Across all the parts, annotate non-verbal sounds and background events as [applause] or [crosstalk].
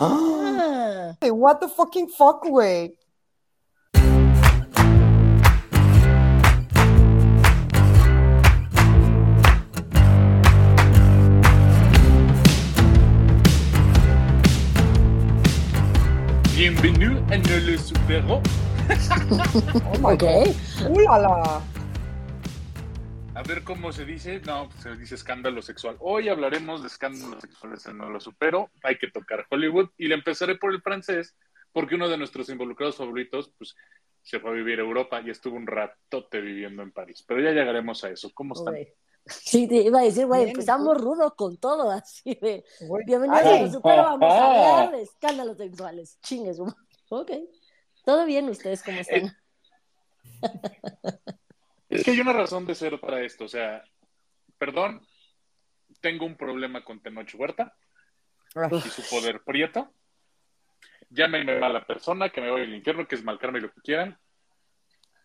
Ah. Hey, what the fucking fuck, güey. Bienvenue a No Le Supero. Oh [laughs] my Ok. God. A ver cómo se dice. No, pues se dice escándalo sexual. Hoy hablaremos de escándalos sexuales en No Lo Supero. Hay que tocar Hollywood. Y le empezaré por el francés, porque uno de nuestros involucrados favoritos, pues, se fue a vivir a Europa y estuvo un ratote viviendo en París. Pero ya llegaremos a eso. ¿Cómo están? Sí, te iba a decir, güey, empezamos rudo con todo, así de. Bienvenidos Ay. a los Supero, vamos a hablar de escándalos sexuales. Chingues. Ok. ¿Todo bien? ¿Ustedes cómo están? Es que hay una razón de ser para esto. O sea, perdón, tengo un problema con Tenoch Huerta Ay, y su poder prieto. Llámenme mala persona, que me voy al infierno, que es mal karma y lo que quieran.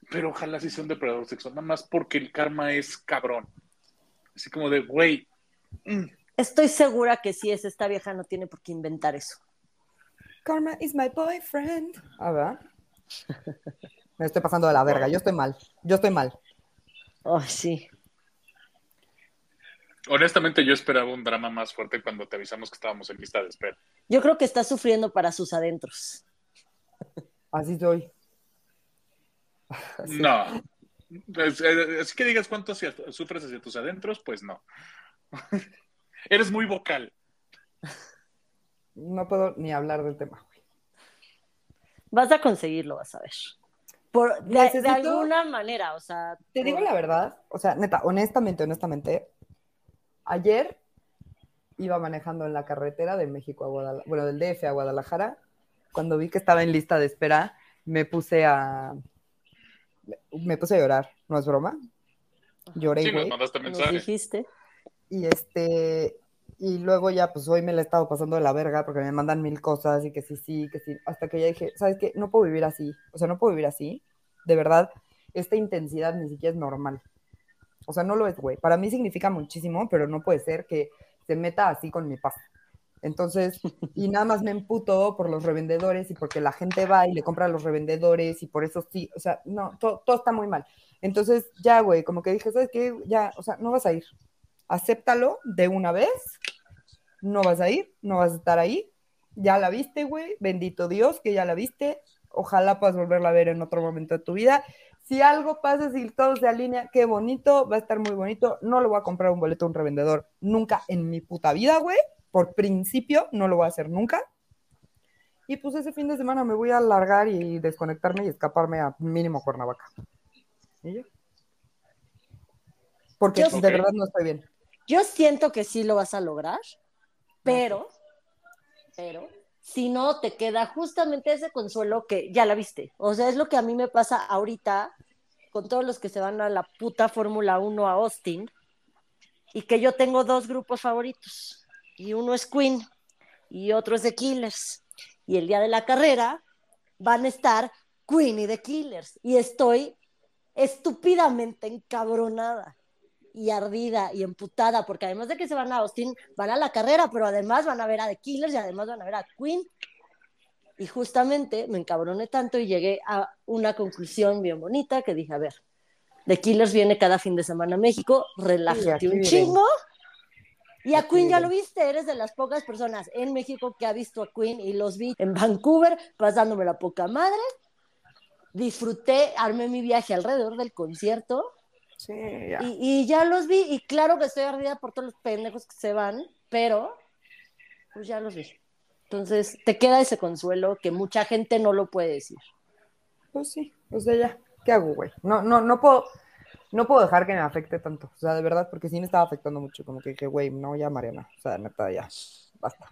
Pero ojalá sí sea un depredador sexual, nada más porque el karma es cabrón. Así como de, güey, mm, Estoy segura que si es esta vieja no tiene por qué inventar eso. Karma is my boyfriend. A ver. [laughs] Me estoy pasando de la verga. Yo estoy mal. Yo estoy mal. Oh, sí. honestamente yo esperaba un drama más fuerte cuando te avisamos que estábamos en lista de espera. Yo creo que está sufriendo para sus adentros. Así soy. Así. No. Así que digas cuánto sufres hacia tus adentros, pues no. [laughs] Eres muy vocal. No puedo ni hablar del tema. güey. Vas a conseguirlo, vas a ver. Por, de, de Necesito- alguna manera, o sea. Te por- digo la verdad, o sea, neta, honestamente, honestamente, ayer iba manejando en la carretera de México a Guadalajara, bueno, del DF a Guadalajara, cuando vi que estaba en lista de espera, me puse a, me puse a llorar, ¿no es broma? Lloré, Sí, nos güey, mandaste Nos mensaje. dijiste. y este, y luego ya, pues hoy me la he estado pasando de la verga porque me mandan mil cosas y que sí, sí, que sí, hasta que ya dije, ¿sabes qué? No puedo vivir así, o sea, no puedo vivir así, de verdad, esta intensidad ni siquiera es normal. O sea, no lo es, güey. Para mí significa muchísimo, pero no puede ser que se meta así con mi paz. Entonces, [laughs] y nada más me emputo por los revendedores y porque la gente va y le compra a los revendedores y por eso sí, o sea, no, to- todo está muy mal. Entonces, ya, güey, como que dije, ¿sabes qué? Ya, o sea, no vas a ir. Acéptalo de una vez. No vas a ir, no vas a estar ahí. Ya la viste, güey. Bendito Dios que ya la viste. Ojalá puedas volverla a ver en otro momento de tu vida. Si algo pasa, si todo se alinea, qué bonito, va a estar muy bonito. No le voy a comprar un boleto a un revendedor nunca en mi puta vida, güey. Por principio, no lo voy a hacer nunca. Y pues ese fin de semana me voy a alargar y desconectarme y escaparme a mínimo Cuernavaca. ¿Y ya? Porque Yo- de verdad no estoy bien. Yo siento que sí lo vas a lograr, pero, pero, si no, te queda justamente ese consuelo que ya la viste. O sea, es lo que a mí me pasa ahorita con todos los que se van a la puta Fórmula 1 a Austin y que yo tengo dos grupos favoritos y uno es Queen y otro es The Killers. Y el día de la carrera van a estar Queen y The Killers y estoy estúpidamente encabronada y ardida y emputada, porque además de que se van a Austin, van a la carrera, pero además van a ver a The Killers y además van a ver a Queen. Y justamente me encabroné tanto y llegué a una conclusión bien bonita que dije, a ver, The Killers viene cada fin de semana a México, relájate un chingo. Y a Queen ya lo viste, eres de las pocas personas en México que ha visto a Queen y los vi en Vancouver pasándome la poca madre. Disfruté, armé mi viaje alrededor del concierto Sí, ya. y, y ya los vi, y claro que estoy ardida por todos los pendejos que se van, pero pues ya los vi. Entonces, te queda ese consuelo que mucha gente no lo puede decir. Pues sí, o sea, ya, ¿qué hago, güey? No, no, no puedo, no puedo dejar que me afecte tanto, o sea, de verdad, porque sí me estaba afectando mucho, como que dije, güey, no, ya, Mariana, o sea, neta, ya, basta.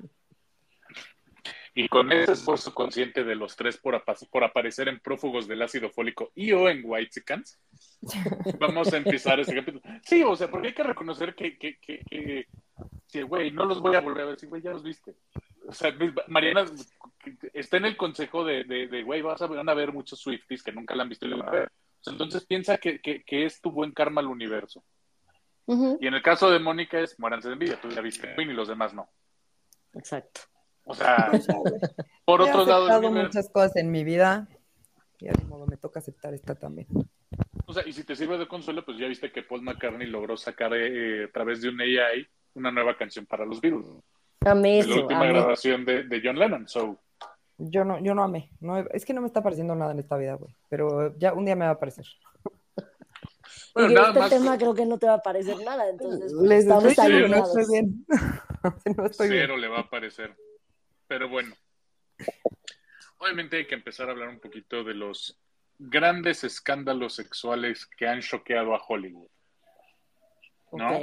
Y con ese esfuerzo consciente de los tres por, apa- por aparecer en prófugos del ácido fólico y o en White [laughs] vamos a empezar este capítulo. Sí, o sea, porque hay que reconocer que, que, que, que güey, no los voy a volver a ver, sí, güey, ya los viste. O sea, Mariana está en el consejo de, de, de, güey, vas a, van a ver muchos Swifties que nunca la han visto y la van a ver. Entonces piensa que, que, que es tu buen karma al universo. Y en el caso de Mónica es muéranse de envidia, tú ya viste Queen y los demás no. Exacto. O sea, [laughs] por he otro lado, el aceptado muchas cosas en mi vida y de modo me toca aceptar esta también. o sea, y si te sirve de consuelo, pues ya viste que Paul McCartney logró sacar eh, a través de un AI una nueva canción para los Beatles. Amé la eso, última amé. grabación de, de John Lennon. So, Yo no, yo no amé. No, es que no me está apareciendo nada en esta vida, güey. Pero ya un día me va a aparecer. [laughs] Bueno, y nada este más- tema creo que no te va a parecer nada, entonces pues, Les estamos diciendo, [laughs] no estoy bien. no estoy bien. cero le va a aparecer. Pero bueno, obviamente hay que empezar a hablar un poquito de los grandes escándalos sexuales que han choqueado a Hollywood. ¿no?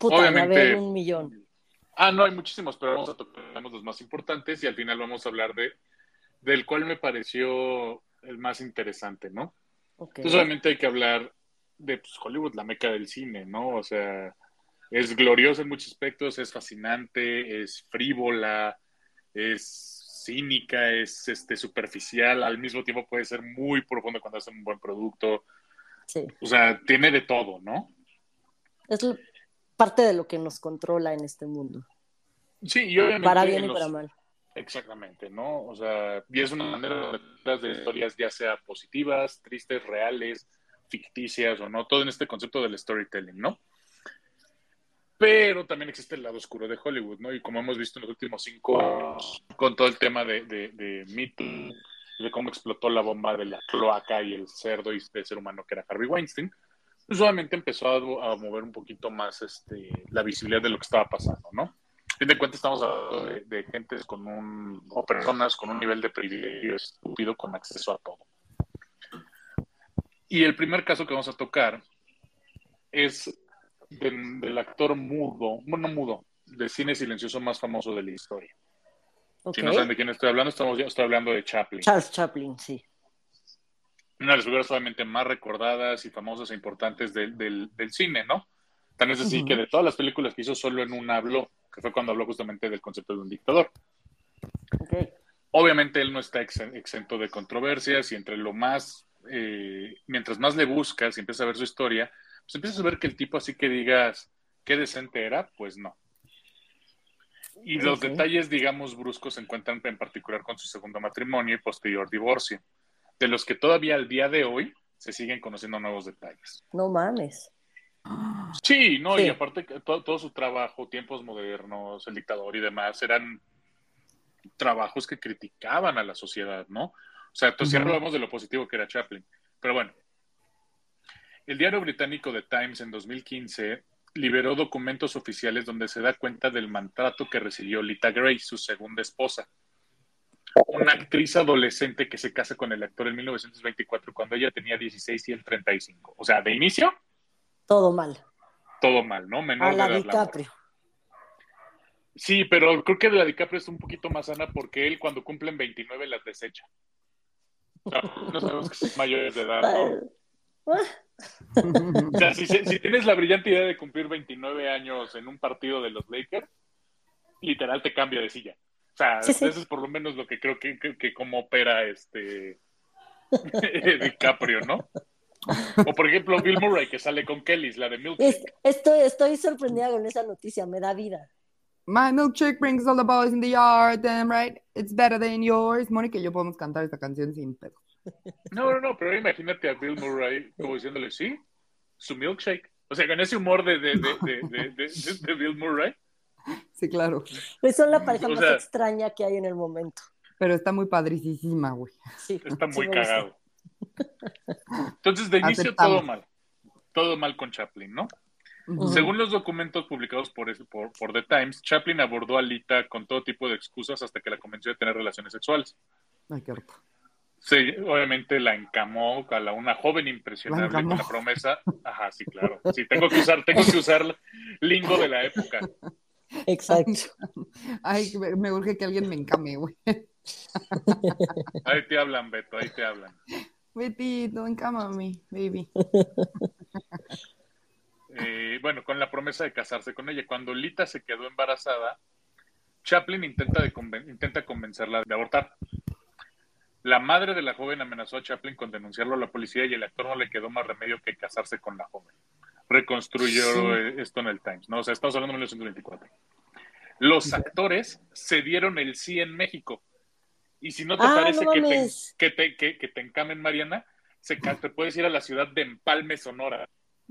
Puta, Obviamente- haber un millón. Ah, no, hay muchísimos, pero vamos a tocar los más importantes y al final vamos a hablar de del cual me pareció el más interesante, ¿no? Entonces, obviamente hay que hablar de pues, Hollywood, la meca del cine, ¿no? O sea, es gloriosa en muchos aspectos, es fascinante, es frívola, es cínica, es este superficial, al mismo tiempo puede ser muy profundo cuando hacen un buen producto. Sí. O sea, tiene de todo, ¿no? Es lo- parte de lo que nos controla en este mundo. Sí, y obviamente Para bien y los- para mal. Exactamente, ¿no? O sea, y es una manera de de historias ya sea positivas, tristes, reales, ficticias o no, todo en este concepto del storytelling, ¿no? Pero también existe el lado oscuro de Hollywood, ¿no? Y como hemos visto en los últimos cinco años, con todo el tema de, de, de Me de cómo explotó la bomba de la cloaca y el cerdo y de ser humano que era Harvey Weinstein, pues obviamente empezó a, mover un poquito más este, la visibilidad de lo que estaba pasando, ¿no? Fin de cuentas estamos hablando de, de gentes con un, o personas con un nivel de privilegio estúpido con acceso a todo. Y el primer caso que vamos a tocar es del, del actor mudo, bueno, no mudo, de cine silencioso más famoso de la historia. Ok. Si no saben de quién estoy hablando, estamos, estoy hablando de Chaplin. Charles Chaplin, sí. Una de las figuras obviamente más recordadas y famosas e importantes del, del, del cine, ¿no? Tan es así que de todas las películas que hizo, solo en una habló, que fue cuando habló justamente del concepto de un dictador. Ok. Obviamente él no está ex- exento de controversias y entre lo más, eh, mientras más le buscas y empiezas a ver su historia, pues empiezas a ver que el tipo así que digas, qué decente era, pues no. Y los detalles, digamos, bruscos se encuentran en particular con su segundo matrimonio y posterior divorcio, de los que todavía al día de hoy se siguen conociendo nuevos detalles. No mames. Sí, no, Sí. y aparte todo, todo su trabajo, tiempos modernos, el dictador y demás, eran trabajos que criticaban a la sociedad, ¿no? O sea, entonces siempre Ujú. hablamos de lo positivo que era Chaplin. Pero bueno, el diario británico The Times en 2015 liberó documentos oficiales donde se da cuenta del maltrato que recibió Lita Gray, su segunda esposa. Una actriz adolescente que se casa con el actor en 1924 cuando ella tenía 16 y él 35. O sea, de inicio, Todo mal. todo mal, ¿no? Menor A de la morra. DiCaprio. Sí, pero creo que de la DiCaprio es un poquito más sana porque él cuando cumplen 29 las desecha. O sea, no sabemos que son mayores de edad, ¿no? O sea, si, si tienes la brillante idea de cumplir 29 años en un partido de los Lakers, literal te cambia de silla. O sea, Sí, sí. eso es por lo menos lo que creo que, que, que cómo opera este [laughs] DiCaprio, ¿no? O por ejemplo, Bill Murray, que sale con Kellys, la de Milkshake. Es- estoy, estoy sorprendida con esa noticia, me da vida. My milkshake brings all the boys in the yard, damn right. It's better than yours. Mónica y yo podemos cantar esta canción sin pedo. No, no, no, pero imagínate a Bill Murray como diciéndole, sí, su milkshake. O sea, con ese humor de, de, de, de, de, de- de Bill Murray. Sí, claro. Pues son la pareja O más extraña que hay en el momento. Pero está muy padricísima, güey. Sí, Está sí muy gusta. cagado. Entonces, de inicio, Aceptamos. todo mal. Todo mal con Chaplin, ¿no? Según los documentos publicados por, por, por The Times, Chaplin abordó a Lita con todo tipo de excusas hasta que la convenció de tener relaciones sexuales. Ay, qué horror. Sí, obviamente la encamó a la, una joven impresionable La con la promesa. Ajá, sí, claro. Sí, tengo que usar, tengo que usar lingo de la época. Exacto. Ay, me me urge que alguien me encame, güey. Ahí te hablan, Beto, ahí te hablan. Betito, encámame, baby. Eh, bueno, con la promesa de casarse con ella. Cuando Lita se quedó embarazada, Chaplin intenta, de conven- intenta convencerla de abortar. La madre de la joven amenazó a Chaplin con denunciarlo a la policía y el actor no le quedó más remedio que casarse con la joven. Reconstruyó Sí. eh, esto en el Times, ¿no? O sea, estamos hablando de 1924. Los actores se dieron el sí en México. Y si no te Ah, parece no que, te, que, te, que, que te encamen, Mariana, se, te puedes ir a la ciudad de Empalme, Sonora.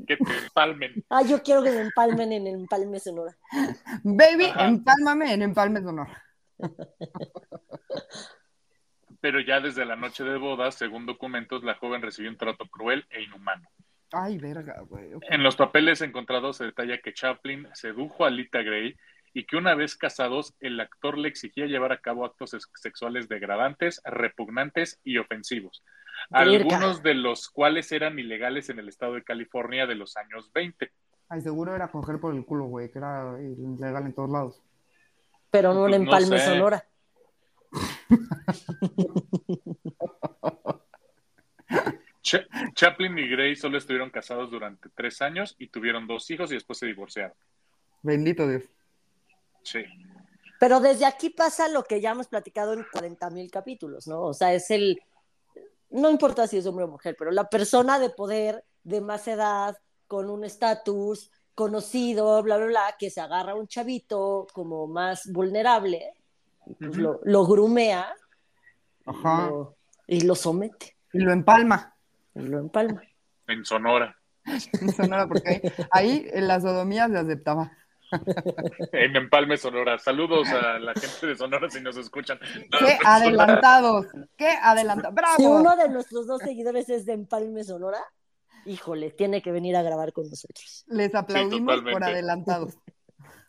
Que te empalmen. [laughs] Ah, yo quiero que me empalmen en empalme sonora. Baby, Ajá. empálmame en Empalme Sonora. [laughs] Pero ya desde la noche de boda, según documentos, la joven recibió un trato cruel e inhumano. Ay, verga, güey. En los papeles encontrados se detalla que Chaplin sedujo a Lita Gray y que una vez casados, el actor le exigía llevar a cabo actos ex- sexuales degradantes, repugnantes y ofensivos, Verga. algunos de los cuales eran ilegales en el estado de California de los años 20. Ay, seguro era coger por el culo, güey, que era ilegal en todos lados. Pero no en Pues no empalme sé. sonora. [laughs] Cha- Chaplin y Gray solo estuvieron casados durante tres años y tuvieron dos hijos y después se divorciaron. Bendito Dios. Sí. Pero desde aquí pasa lo que ya hemos platicado en 40 mil capítulos, ¿no? O sea, es el, no importa si es hombre o mujer, pero la persona de poder, de más edad, con un estatus conocido, bla, bla, bla, que se agarra a un chavito como más vulnerable, pues lo, lo grumea Ajá. lo- y lo somete, Y lo empalma. y lo empalma. En Sonora. [laughs] En Sonora, porque ahí, ahí en la sodomía se aceptaba. En Empalme, Sonora. Saludos a la gente de Sonora si nos escuchan. No, ¡Qué adelantados! ¡Qué adelantados! ¡Bravo! Si uno de nuestros dos seguidores es de Empalme Sonora, híjole, tiene que venir a grabar con nosotros. Les aplaudimos por adelantados.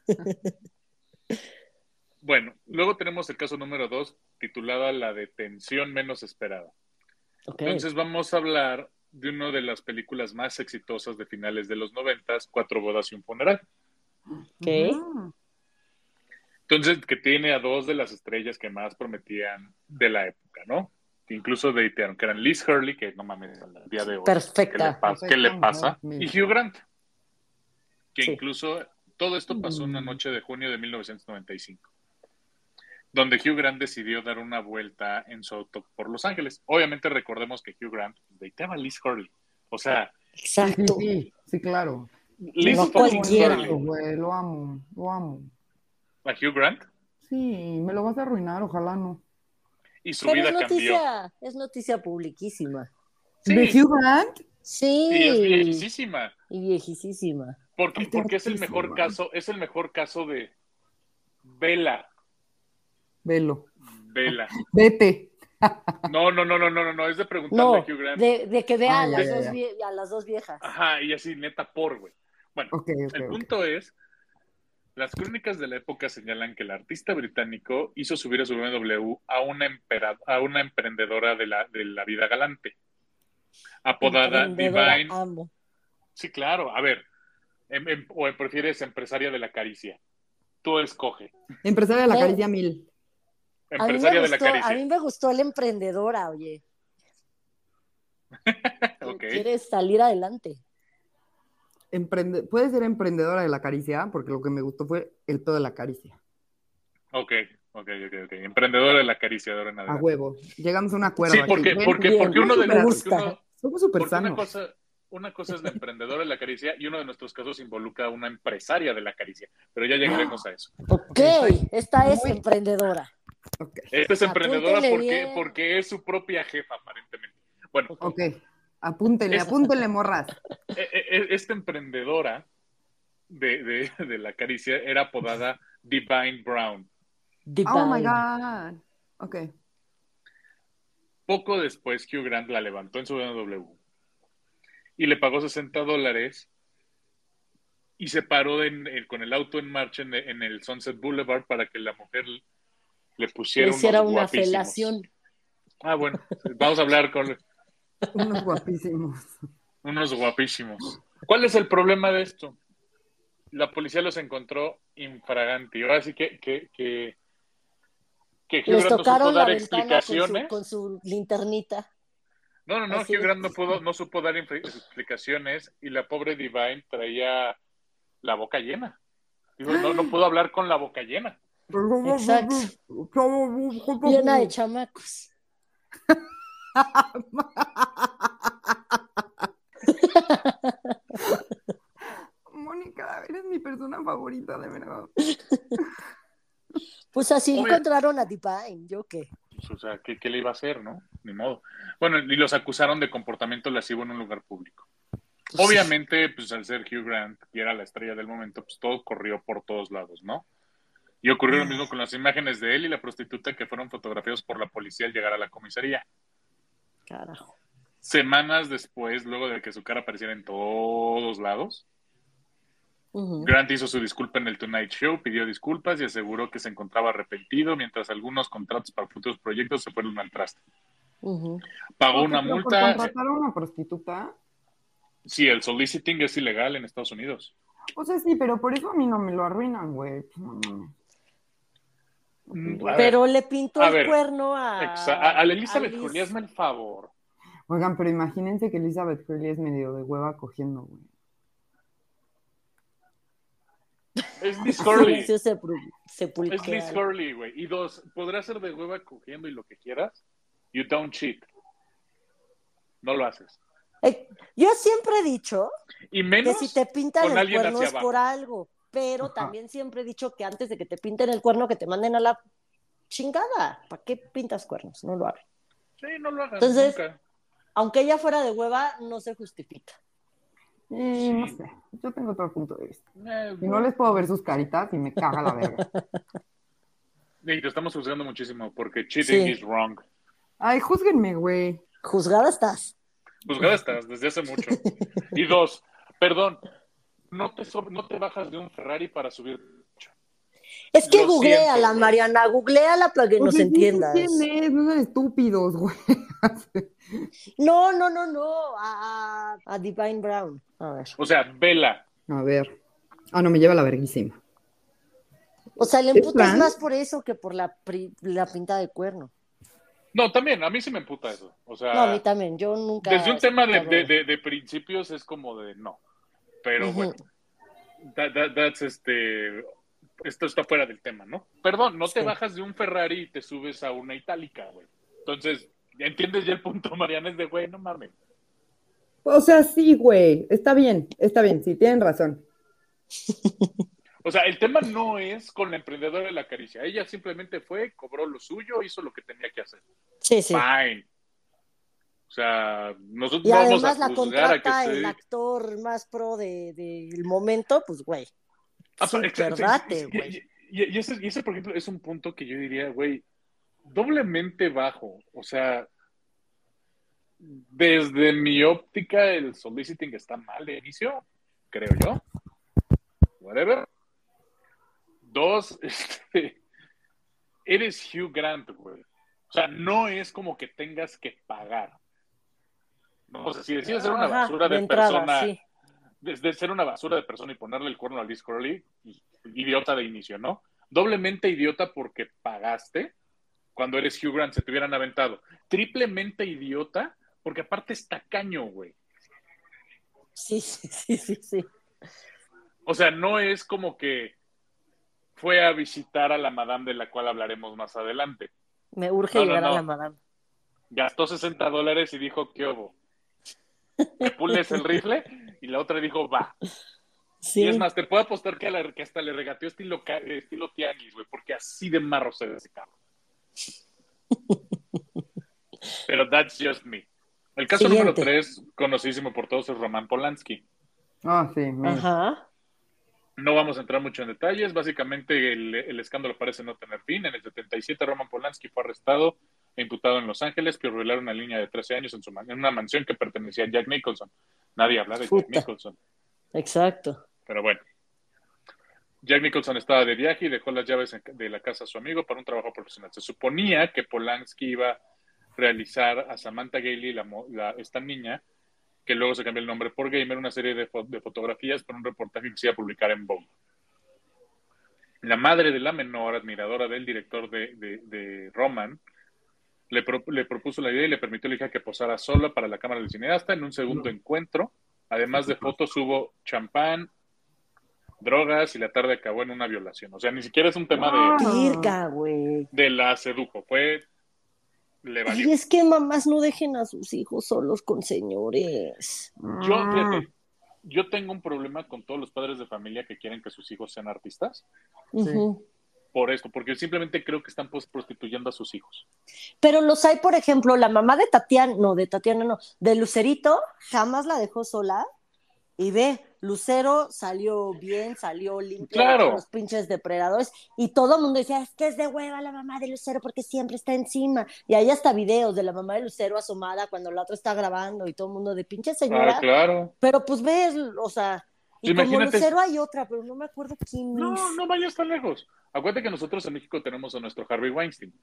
[laughs] Bueno, luego tenemos el caso número dos, titulada La detención menos esperada. Entonces vamos a hablar de una de las películas más exitosas de finales de los noventas, Cuatro bodas y un funeral. ok. Ujú. Entonces, que tiene a dos de las estrellas que más prometían de la época, ¿no? Que incluso deitearon, que eran Liz Hurley, que no mames, al día de hoy. Perfecta. ¿Qué le, pasa? ¿Qué le Perfecta pasa? mujer, Y Hugh Grant, que Sí. incluso todo esto pasó una Mm. noche de junio de 1995, donde Hugh Grant decidió dar una vuelta en su auto por Los Ángeles. Obviamente recordemos que Hugh Grant deiteaba a Liz Hurley. O sea, Exacto. sí, sí, claro. Liz No cualquiera. Hurley. Güey, lo amo, lo amo. A Hugh Grant Sí, me lo vas a arruinar, ojalá no. y su Pero vida es cambió. noticia, es noticia publiquísima. Sí, ¿De Hugh Grant? Sí. y es viejísima. Y viejísima. Porque, porque es el mejor caso, es el mejor caso de Vela. Velo. Vela. [laughs] Vete. No, no, no, no, no, no, no, es de preguntarle No, a Hugh Grant. de, de que vea Ah, a, ya, las ya, dos ya. vie- a las dos viejas. Ajá, y así, neta, por, güey. Bueno, el punto es, las crónicas de la época señalan que el artista británico hizo subir a su BMW a una, empera- a una emprendedora de la, de la vida galante, apodada Divine. amo. Sí, claro, a ver, em- em- o prefieres empresaria de la caricia. Tú escoge. Empresaria de la Eh, caricia mil. A mí, me Empresaria de la gustó, a caricia. mí me gustó el emprendedora, oye. [laughs] Ok. Quieres salir adelante. Emprende... Puede ser emprendedora de la caricia, porque lo que me gustó fue el pedo de la caricia. Ok, ok, ok, ok. Emprendedora de la caricia de ahora en A huevo. Llegamos a un acuerdo. Sí, aquí. porque, porque, bien, porque uno de los. gusta. uno- Somos súper porque una sanos. cosa, una cosa es la emprendedora de la caricia y uno de nuestros casos involucra a una empresaria de la caricia. Pero ya llegaremos a eso. Ok, esta es muy- emprendedora. Esta es emprendedora porque, porque es su propia jefa, aparentemente. Bueno, ok. Apúntenle, Es- apúntenle, morras. [laughs] e- e- esta emprendedora de, de- de la caricia era apodada Divine Brown. Oh my. God. Ok. Poco después, Hugh Grant la levantó en su BMW y le pagó 60 dólares y se paró en- en- con el auto en marcha en, en el Sunset Boulevard para que la mujer le Le pusiera unos hiciera una guapísimos. felación. Ah, bueno, vamos a hablar con Unos guapísimos. unos guapísimos. ¿Cuál es el problema de esto? La policía los encontró infraganti. Ahora sí que, que, que, que Les tocaron la dar ventana con su, explicaciones. con su linternita. No, no, no, Así Hugh. Grant no, pudo, no supo dar explicaciones y la pobre Divine traía la boca llena. Digo, no, no pudo hablar con la boca llena. Exacto. Llena de chamacos. [laughs] Mónica, eres mi persona favorita, de verdad. Pues así Obvio. encontraron a Divine, ¿yo qué? Pues, o sea, ¿qué, qué le iba a hacer, no? Ni modo. Bueno, y los acusaron de comportamiento lascivo en un lugar público. Obviamente, pues al ser Hugh Grant, que era la estrella del momento, pues todo corrió por todos lados, ¿no? Y ocurrió lo mismo con las imágenes de él y la prostituta que fueron fotografiados por la policía al llegar a la comisaría. Carajo. Semanas después, luego de que su cara apareciera en todos lados. Grant hizo su disculpa en el Tonight Show, pidió disculpas y aseguró que se encontraba arrepentido mientras algunos contratos para futuros proyectos se fueron al traste. Pagó una multa. contratar a una prostituta. Sí, el soliciting es ilegal en Estados Unidos. O sea, sí, pero por eso a mí no me lo arruinan, güey. No ver, Pero le pintó a el ver, cuerno a. Elizabeth Liz. Hurley, hazme el favor. Oigan, pero imagínense que Elizabeth Hurley es medio de hueva cogiendo, güey. Es Liz [laughs] Hurley. Silencio sepul- Es. Liz Hurley, güey. Y dos, podrás ser de hueva cogiendo y lo que quieras. You don't cheat. No lo haces. Eh, yo siempre he dicho Y que si te pintan el cuerno es abajo. por algo, pero Ajá. también siempre he dicho que antes de que te pinten el cuerno, que te manden a la chingada. ¿Para qué pintas cuernos? No lo hagas. Sí, no lo hagas Entonces- nunca. Aunque ella fuera de hueva, no se justifica. Y no sé, yo tengo otro punto de vista. Eh, Y no les puedo ver sus caritas y me caga la verga. [laughs] y te estamos juzgando muchísimo porque cheating Sí. is wrong. Ay, júzguenme, güey. Juzgada estás. Juzgada estás desde hace mucho. Y dos, perdón, no te, no te bajas de un Ferrari para subir. Es que Lo googleala, siento. Mariana, googleala para que nos entiendas. ¿Quién es? No son estúpidos, güey. [laughs] No, no, no, no. A, a- a Divine Brown. A ver. O sea, vela. A ver. Ah, no, me lleva la verguísima. O sea, le ¿Es emputas más por eso que por la, pri- la pinta de cuerno. No, también, a mí sí me emputa eso. O sea, No, a mí también. Yo nunca. desde un tema de- de- de principios es como de no. Pero bueno, that- that- that's este. Esto está fuera del tema, ¿no? Perdón, no te bajas de un Ferrari y te subes a una itálica, güey. Entonces, ¿ya entiendes ya el punto, [laughs] Mariana? Es de, güey, no mames. O sea, sí, güey. Está bien, está bien, sí, tienen razón. O sea, el tema no es con la emprendedora de la caricia. Ella simplemente fue, cobró lo suyo, hizo lo que tenía que hacer. Sí, sí. Fine. O sea, nosotros Y no vamos además a la juzgar a que contrata se... el actor más pro del de, del momento, pues, güey. Ah, date, y- güey. Y, y ese, y ese, por ejemplo, es un punto que yo diría, güey, doblemente bajo. O sea, desde mi óptica, el soliciting está mal de inicio, creo yo. Whatever. Dos, [laughs] este, eres Hugh Grant, güey. O sea, no es como que tengas que pagar. No, o sea, si decides ser una Ajá, basura de, entrada, persona, sí. desde ser una basura de persona y ponerle el cuerno a Liz Curly, idiota de inicio, ¿no? Doblemente idiota porque pagaste cuando eres Hugh Grant, se te hubieran aventado. Triplemente idiota porque aparte es tacaño, güey. Sí, sí, sí, sí, sí. O sea, no es como que fue a visitar a la madame de la cual hablaremos más adelante. Me urge No, no, llegar no. a la madame. Gastó 60 dólares y dijo, ¿qué hubo? ¿Me [laughs] pules el rifle? Y la otra dijo, va. Sí. Y es más, te puedo apostar que, a la- que hasta le regateó estilo, estilo tianguis, güey, porque así de marro se ve ese carro. [laughs] Pero that's just me. El caso Siguiente. número tres, conocidísimo por todos, es Roman Polanski. Ah, sí, mira. Ajá. No vamos a entrar mucho en detalles. Básicamente, el, el escándalo parece no tener fin. En el 77, Roman Polanski fue arrestado imputado en Los Ángeles por violar una niña de 13 años en, su man- en una mansión que pertenecía a Jack Nicholson. Nadie habla de Jack. Nicholson. Exacto. Pero bueno. Jack Nicholson estaba de viaje y dejó las llaves de la casa a su amigo para un trabajo profesional. Se suponía que Polanski iba a realizar a Samantha Gailey, la, esta niña, que luego se cambió el nombre por Gamer, una serie de, fo- de fotografías para un reportaje que se iba a publicar en Vogue. La madre de la menor, admiradora del director de, de- de Roman, le, pro- le propuso la idea y le permitió a la hija que posara sola para la cámara del cineasta en un segundo encuentro. Además de fotos, hubo champán, drogas y la tarde acabó en una violación. O sea, ni siquiera es un tema de, Ah. De la sedujo, fue le valió. Y es que mamás no dejen a sus hijos solos con señores. Yo, Ah. fíjate, yo tengo un problema con todos los padres de familia que quieren que sus hijos sean artistas, Ujú. Por esto, porque simplemente creo que están pues, prostituyendo a sus hijos. Pero los hay, por ejemplo, la mamá de Tatiana, no, de Tatiana no, de Lucerito, jamás la dejó sola y ve, Lucero salió bien, salió limpio Claro. con los pinches depredadores y todo el mundo decía, es que es de hueva la mamá de Lucero porque siempre está encima. Y hay hasta videos de la mamá de Lucero asomada cuando la otra está grabando y todo el mundo de pinche señora. Ah, claro. Pero pues ves, o sea, y como Imagínate- Lucero hay otra, pero no me acuerdo quién No, es. no vayas tan lejos. Acuérdate que nosotros en México tenemos a nuestro Harvey Weinstein,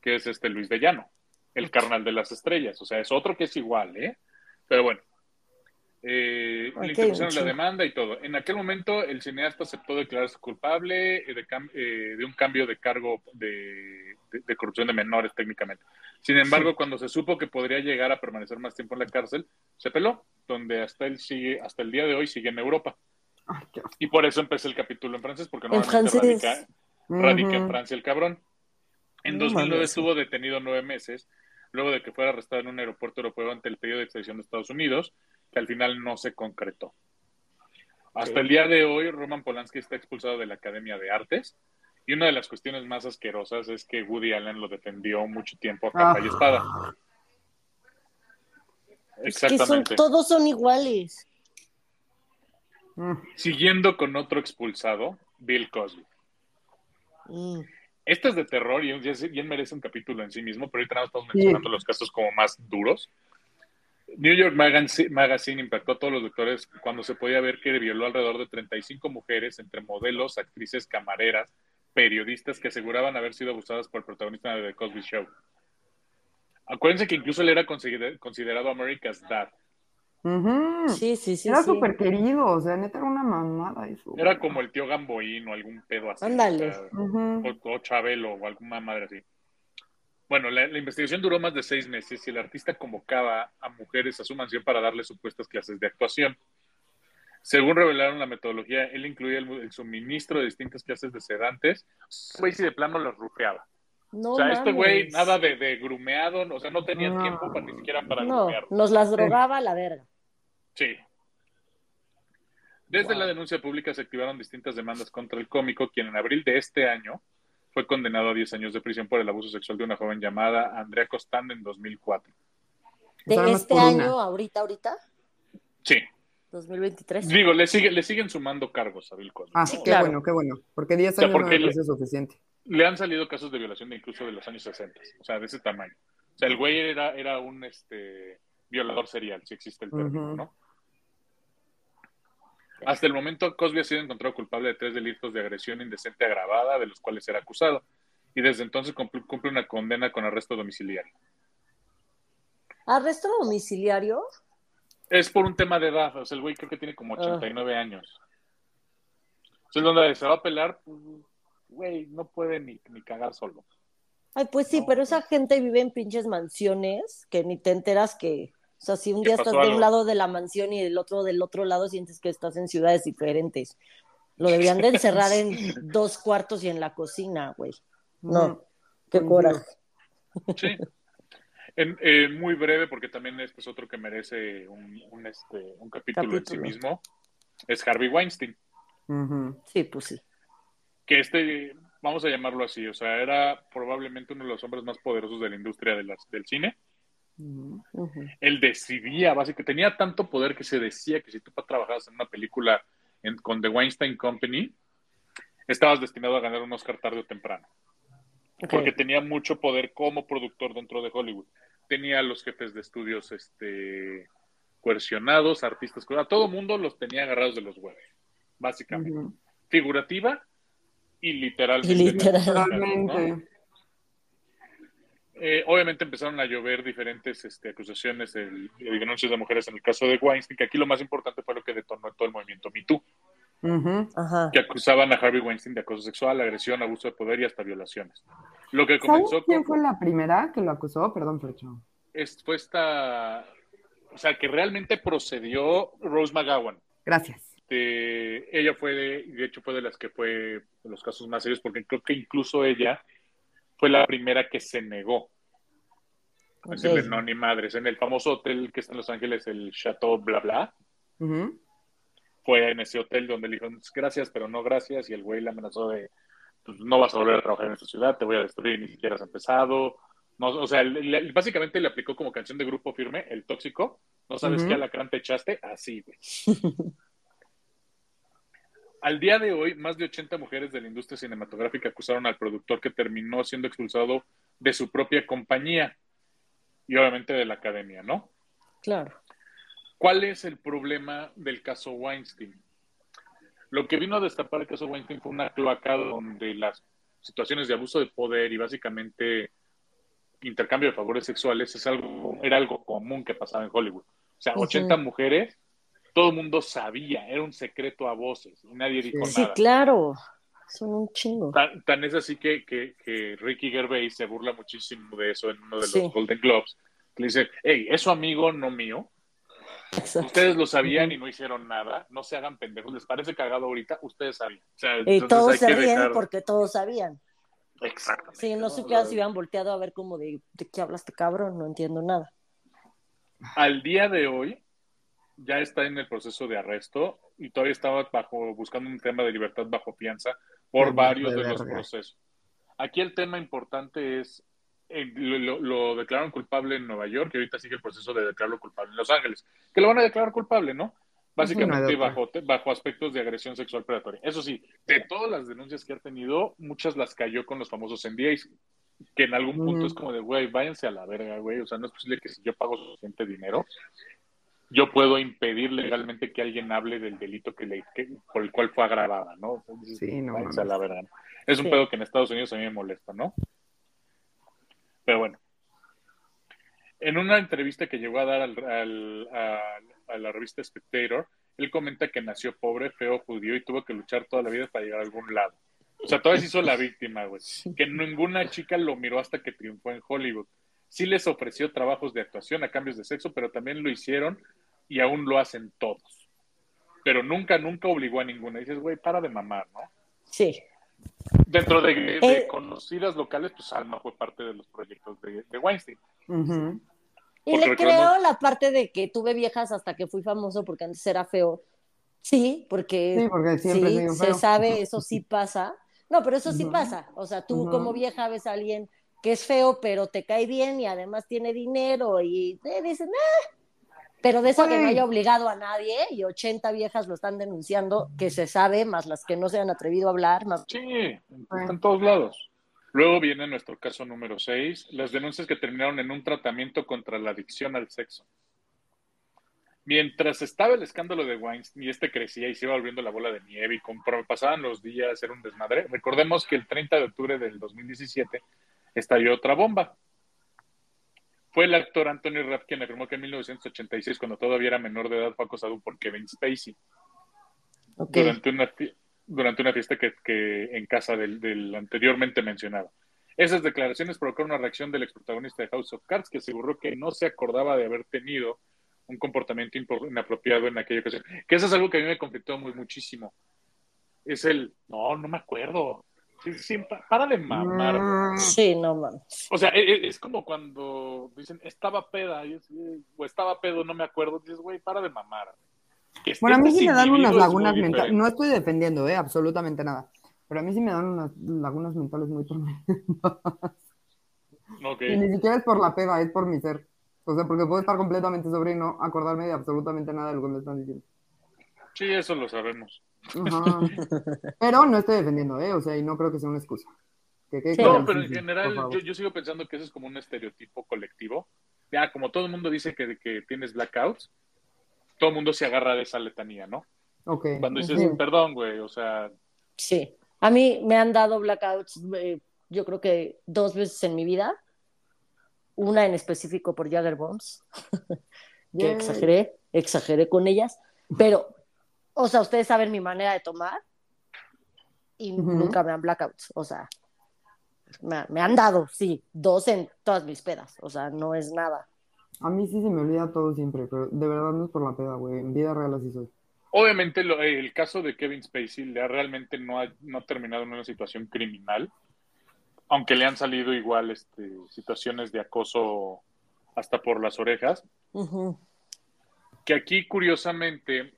que es este Luis de Llano, el carnal de las estrellas. O sea, es otro que es igual, ¿eh? Pero bueno. Eh, le interpusieron la demanda y todo. En aquel momento, el cineasta aceptó declararse culpable eh, de, eh, de un cambio de cargo de, de- de corrupción de menores, técnicamente. Sin embargo, cuando se supo que podría llegar a permanecer más tiempo en la cárcel, se peló, donde hasta él sigue, hasta el día de hoy sigue en Europa. Y por eso empecé el capítulo en francés, porque En normalmente radica, radica en. Francia el cabrón. En No 2009 mames. estuvo detenido nueve meses, luego de que fuera arrestado en un aeropuerto europeo ante el pedido de extradición de Estados Unidos, que al final no se concretó. Hasta el día de hoy, Roman Polanski está expulsado de la Academia de Artes. Y una de las cuestiones más asquerosas es que Woody Allen lo defendió mucho tiempo a capa y Ah. espada. Es que son, Exactamente. todos son iguales. Mm. Siguiendo con otro expulsado, Bill Cosby. Mm. Este es de terror y ya- bien merece un capítulo en sí mismo, pero ahorita estamos Sí. mencionando los casos como más duros. New York Magazine, Magazine impactó a todos los lectores cuando se podía ver que violó alrededor de 35 mujeres, entre modelos, actrices, camareras, periodistas que aseguraban haber sido abusadas por el protagonista de The Cosby Show. Acuérdense que incluso él era consider- considerado America's Dad. Sí, sí, sí. Era sí. súper querido, o sea, neta era una mamada eso. Era como el tío Gamboín o algún pedo así. Ándale. o sea, Ujú. o, o Chabelo o alguna madre así. Bueno, la, la investigación duró más de seis meses y el artista convocaba a mujeres a su mansión para darles supuestas clases de actuación. Según revelaron la metodología, él incluía el, el suministro de distintas clases de sedantes. Güey, si de plano los rufeaba. No o sea, este güey, nada de, de grumeado, o sea, no tenía No. tiempo para, ni siquiera para No, grumear. nos las drogaba a la verga. Sí. Desde Wow. la denuncia pública se activaron distintas demandas contra el cómico, quien en abril de este año fue condenado a 10 años de prisión por el abuso sexual de una joven llamada Andrea Costán en 2004. De este año, una. ahorita, ahorita, Sí. 2023. Digo, le, sigue, le siguen sumando cargos a Bill Cosby. Ah, ¿no? qué claro. bueno, qué bueno. Porque 10 sea, años no porque me le- parece suficiente. Le han salido casos de violación de incluso de los años 60, o sea, de ese tamaño. O sea, el güey era, era un este, violador serial, si existe el término, Ujú. ¿no? Hasta el momento, Cosby ha sido encontrado culpable de tres delitos de agresión indecente agravada, de los cuales era acusado. Y desde entonces cumple, una condena con arresto domiciliario. Arresto domiciliario. Es por un tema de edad, o sea, el güey creo que tiene como Ah. 89 años. Entonces, donde se va a pelar, pues, güey, no puede ni, ni cagar solo. Ay, pues sí, No, pero esa gente vive en pinches mansiones que ni te enteras que, o sea, si un ¿Qué día estás de algo? un lado de la mansión y del otro del otro lado sientes que estás en ciudades diferentes. Lo deberían de encerrar en [laughs] dos cuartos y en la cocina, güey. No, Ujú. qué Coincido. coraje. Sí. En, eh, muy breve, porque también este es otro que merece un, un, este, un capítulo, en sí Capítulo. mismo, es Harvey Weinstein. Sí, pues sí. que este, vamos a llamarlo así, o sea, era probablemente uno de los hombres más poderosos de la industria de las- del cine. Ujú. Él decidía, básicamente, tenía tanto poder que se decía que si tú trabajabas en una película en- con The Weinstein Company, estabas destinado a ganar un Oscar tarde o temprano. Porque tenía mucho poder como productor dentro de Hollywood. Tenía a los jefes de estudios este, coercionados, artistas, a todo mundo los tenía agarrados de los huevos, básicamente. Figurativa y literalmente. Y literal. ¿no? Eh, obviamente empezaron a llover diferentes este, acusaciones de, de denuncias de mujeres en el caso de Weinstein, que aquí lo más importante fue lo que detonó todo el movimiento Me Too. Ajá. que acusaban a Harvey Weinstein de acoso sexual, agresión, abuso de poder y hasta violaciones. Lo que ¿Sabes comenzó quién con... fue la primera que lo acusó? Perdón, Frecho. es- fue esta, o sea, que realmente procedió Rose McGowan. Gracias. Este, ella fue, de, de hecho, fue de las que fue de los casos más serios, porque creo que incluso ella fue la primera que se negó. Ok. no, ni madres. En el famoso hotel que está en Los Ángeles, el Chateau Bla Bla, fue en ese hotel donde le dijo, gracias, pero no gracias, y el güey le amenazó de, pues, no vas a volver a trabajar en esta ciudad, te voy a destruir, ni siquiera has empezado. No, o sea, básicamente le aplicó como canción de grupo firme, el tóxico. No sabes qué alacrán te echaste, así, güey. [laughs] Al día de hoy, más de 80 mujeres de la industria cinematográfica acusaron al productor que terminó siendo expulsado de su propia compañía y obviamente de la academia, ¿no? Claro. ¿Cuál es el problema del caso Weinstein? Lo que vino a destapar el caso Weinstein fue una cloaca donde las situaciones de abuso de poder y básicamente intercambio de favores sexuales es algo, era algo común que pasaba en Hollywood. O sea, 80 mujeres todo el mundo sabía, era un secreto a voces y nadie dijo nada. Sí, claro, son un chingo. Tan, es así que, que, Ricky Gervais se burla muchísimo de eso en uno de los Golden Globes. Le dice, hey, es su amigo, no mío. Ustedes lo sabían y no hicieron nada. No se hagan pendejos. ¿Les parece cagado ahorita? Ustedes sabían. y todos se ríen porque todos sabían. Exactamente. Sí, no supieran si hubieran volteado a ver como de, ¿de qué hablaste, cabrón? No entiendo nada. Al día de hoy, ya está en el proceso de arresto y todavía estaba bajo, buscando un tema de libertad bajo fianza por varios de, los procesos. Aquí el tema importante es, eh, lo, declararon culpable en Nueva York y ahorita sigue el proceso de declararlo culpable en Los Ángeles, que lo van a declarar culpable, ¿no? Básicamente bajo, bajo aspectos de agresión sexual predatoria. Eso sí, de todas las denuncias que ha tenido, muchas las cayó con los famosos NDAs, que en algún punto es como de, güey, váyanse a la verga, güey. O sea, no es posible que si yo pago suficiente dinero, yo puedo impedir legalmente que alguien hable del delito que le, por el cual fue agravada, ¿no? sí, no. la verdad. Es un pedo que en Estados Unidos a mí me molesta, ¿no? Pero bueno. En una entrevista que llegó a dar al, a, la revista Spectator, él comenta que nació pobre, feo, judío y tuvo que luchar toda la vida para llegar a algún lado. O sea, todavía se hizo la víctima, güey. Que ninguna chica lo miró hasta que triunfó en Hollywood. Sí les ofreció trabajos de actuación a cambios de sexo, pero también lo hicieron y aún lo hacen todos. Pero nunca, nunca obligó a ninguna. dices, güey, para de mamar, ¿no? Sí. Dentro de, eh, conocidas locales, pues Alma fue parte de los proyectos de, Weinstein. Y le creo la parte de que tuve viejas hasta que fui famoso porque antes era feo. Sí, porque, sí, porque siempre se sabe, eso sí pasa. No, pero eso sí pasa. O sea, tú como vieja ves a alguien que es feo, pero te cae bien y además tiene dinero y te dicen, ah, pero de eso que no haya obligado a nadie y 80 viejas lo están denunciando, que se sabe, más las que no se han atrevido a hablar. Más... Sí, en todos lados. Luego viene nuestro caso número 6, las denuncias que terminaron en un tratamiento contra la adicción al sexo. Mientras estaba el escándalo de Weinstein y este crecía y se iba volviendo la bola de nieve y pasaban los días era un desmadre, recordemos que el 30 de octubre del 2017 estalló otra bomba, fue el actor Anthony Rapp quien afirmó que en 1986, cuando todavía era menor de edad, fue acosado por Kevin Spacey. Durante, una, durante una fiesta que, en casa del, anteriormente mencionado. Esas declaraciones provocaron una reacción del ex protagonista de House of Cards, que aseguró que no se acordaba de haber tenido un comportamiento inapropiado en aquella ocasión. Que eso es algo que a mí me conflictó muy muchísimo. Es el, no, no me acuerdo. Sí, para de mamar. Mm. Sí, no mames. O sea, e, e, es, como cuando dicen estaba peda o estaba pedo, no me acuerdo. Dices, güey, para de mamar. bueno, a mí sí me dan unas lagunas mentales. No estoy defendiendo, ¿eh? Absolutamente nada. Pero a mí sí me dan unas lagunas mentales muy tremendas. Y ni siquiera es por la peda, es por mi ser. O sea, porque puedo estar completamente sobre y no acordarme de absolutamente nada de lo que me están diciendo. Sí, eso lo sabemos. [laughs] Pero no estoy defendiendo, ¿eh? O sea, y no creo que sea una excusa. no, pero en general yo, sigo pensando que eso es como un estereotipo colectivo. Ya, como todo el mundo dice que, que tienes blackouts, todo el mundo se agarra de esa letanía, ¿no? Ok. Cuando dices, perdón, güey, o sea... Sí, a mí me han dado blackouts, eh, yo creo que dos veces en mi vida. Una en específico por Jagger Bombs, [laughs] que exageré, exageré con ellas, pero o sea, ustedes saben mi manera de tomar y nunca me han blackouts. O sea, me, han dado, sí, dos en todas mis pedas. O sea, no es nada. A mí sí se me olvida todo siempre, pero de verdad no es por la peda, güey. En vida real así soy. Obviamente el caso de Kevin Spacey le realmente no ha, no terminado en una situación criminal, aunque le han salido igual este, situaciones de acoso hasta por las orejas. Que aquí, curiosamente,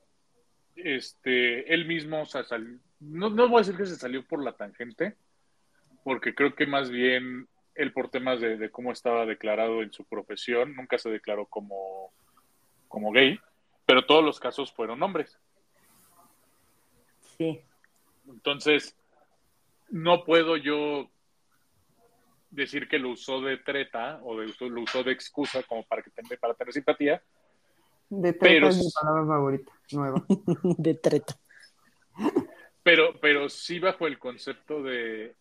este, él mismo, o sea, no, no voy a decir que se salió por la tangente, porque creo que más bien él por temas de, de cómo estaba declarado en su profesión, nunca se declaró como, como gay, pero todos los casos fueron hombres. Sí. Entonces, no puedo yo decir que lo usó de treta o de, lo usó de excusa como para que para tener simpatía. De Pero- treta es mi palabra favorita, nueva. [laughs] De treta. Pero, pero sí bajo el concepto de,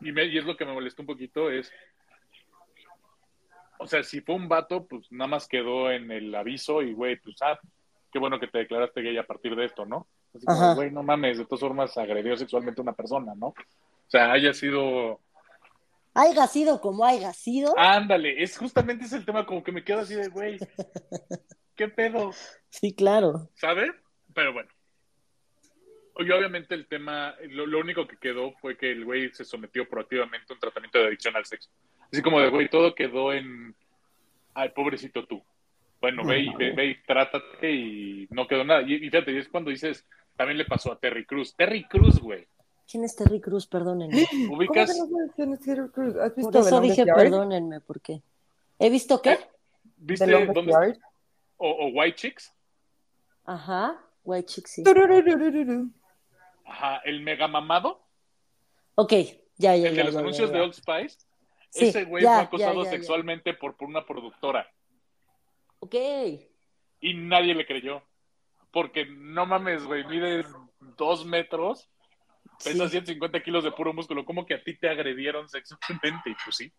y, me- y es lo que me molestó un poquito, es, o sea, si fue un vato, pues nada más quedó en el aviso y, güey, pues, ah, qué bueno que te declaraste gay a partir de esto, ¿no? Así como, Ajá. güey, no mames, de todas formas agredió sexualmente a una persona, ¿no? O sea, haya sido, Haiga sido como haiga sido. ándale, es justamente ese el tema, como que me quedo así de, güey, [laughs] ¿qué pedo? Sí, claro. ¿Sabe? Pero bueno. Y obviamente el tema, lo, lo único que quedó fue que el güey se sometió proactivamente a un tratamiento de adicción al sexo. Así como de, güey, todo quedó en, ay, pobrecito tú. Bueno, ve y, ve, ve y trátate y no quedó nada. Y, y fíjate, y es cuando dices, también le pasó a Terry Cruz. Terry Cruz, güey. ¿Quién es Terry Cruz? Perdónenme. [gasps] ¿Cómo que Ubicas, quién es Terry Crews? ¿Has visto Por eso dije perdónenme, ¿por qué? ¿He visto qué? ¿viste The Longest dónde? O, o White Chicks. Ajá. White Chick, sí. Ajá, el mega mamado, Ok, ya, ya, el de los ya, anuncios ya, de. Old Spice. Sí, Ese güey ya, fue acosado ya, ya. sexualmente por, por una productora. Ok. y nadie le creyó. Porque no mames, güey, mides dos metros, pesas Sí. 150 kilos de puro músculo. ¿Cómo que a ti te agredieron sexualmente? Y pues sí.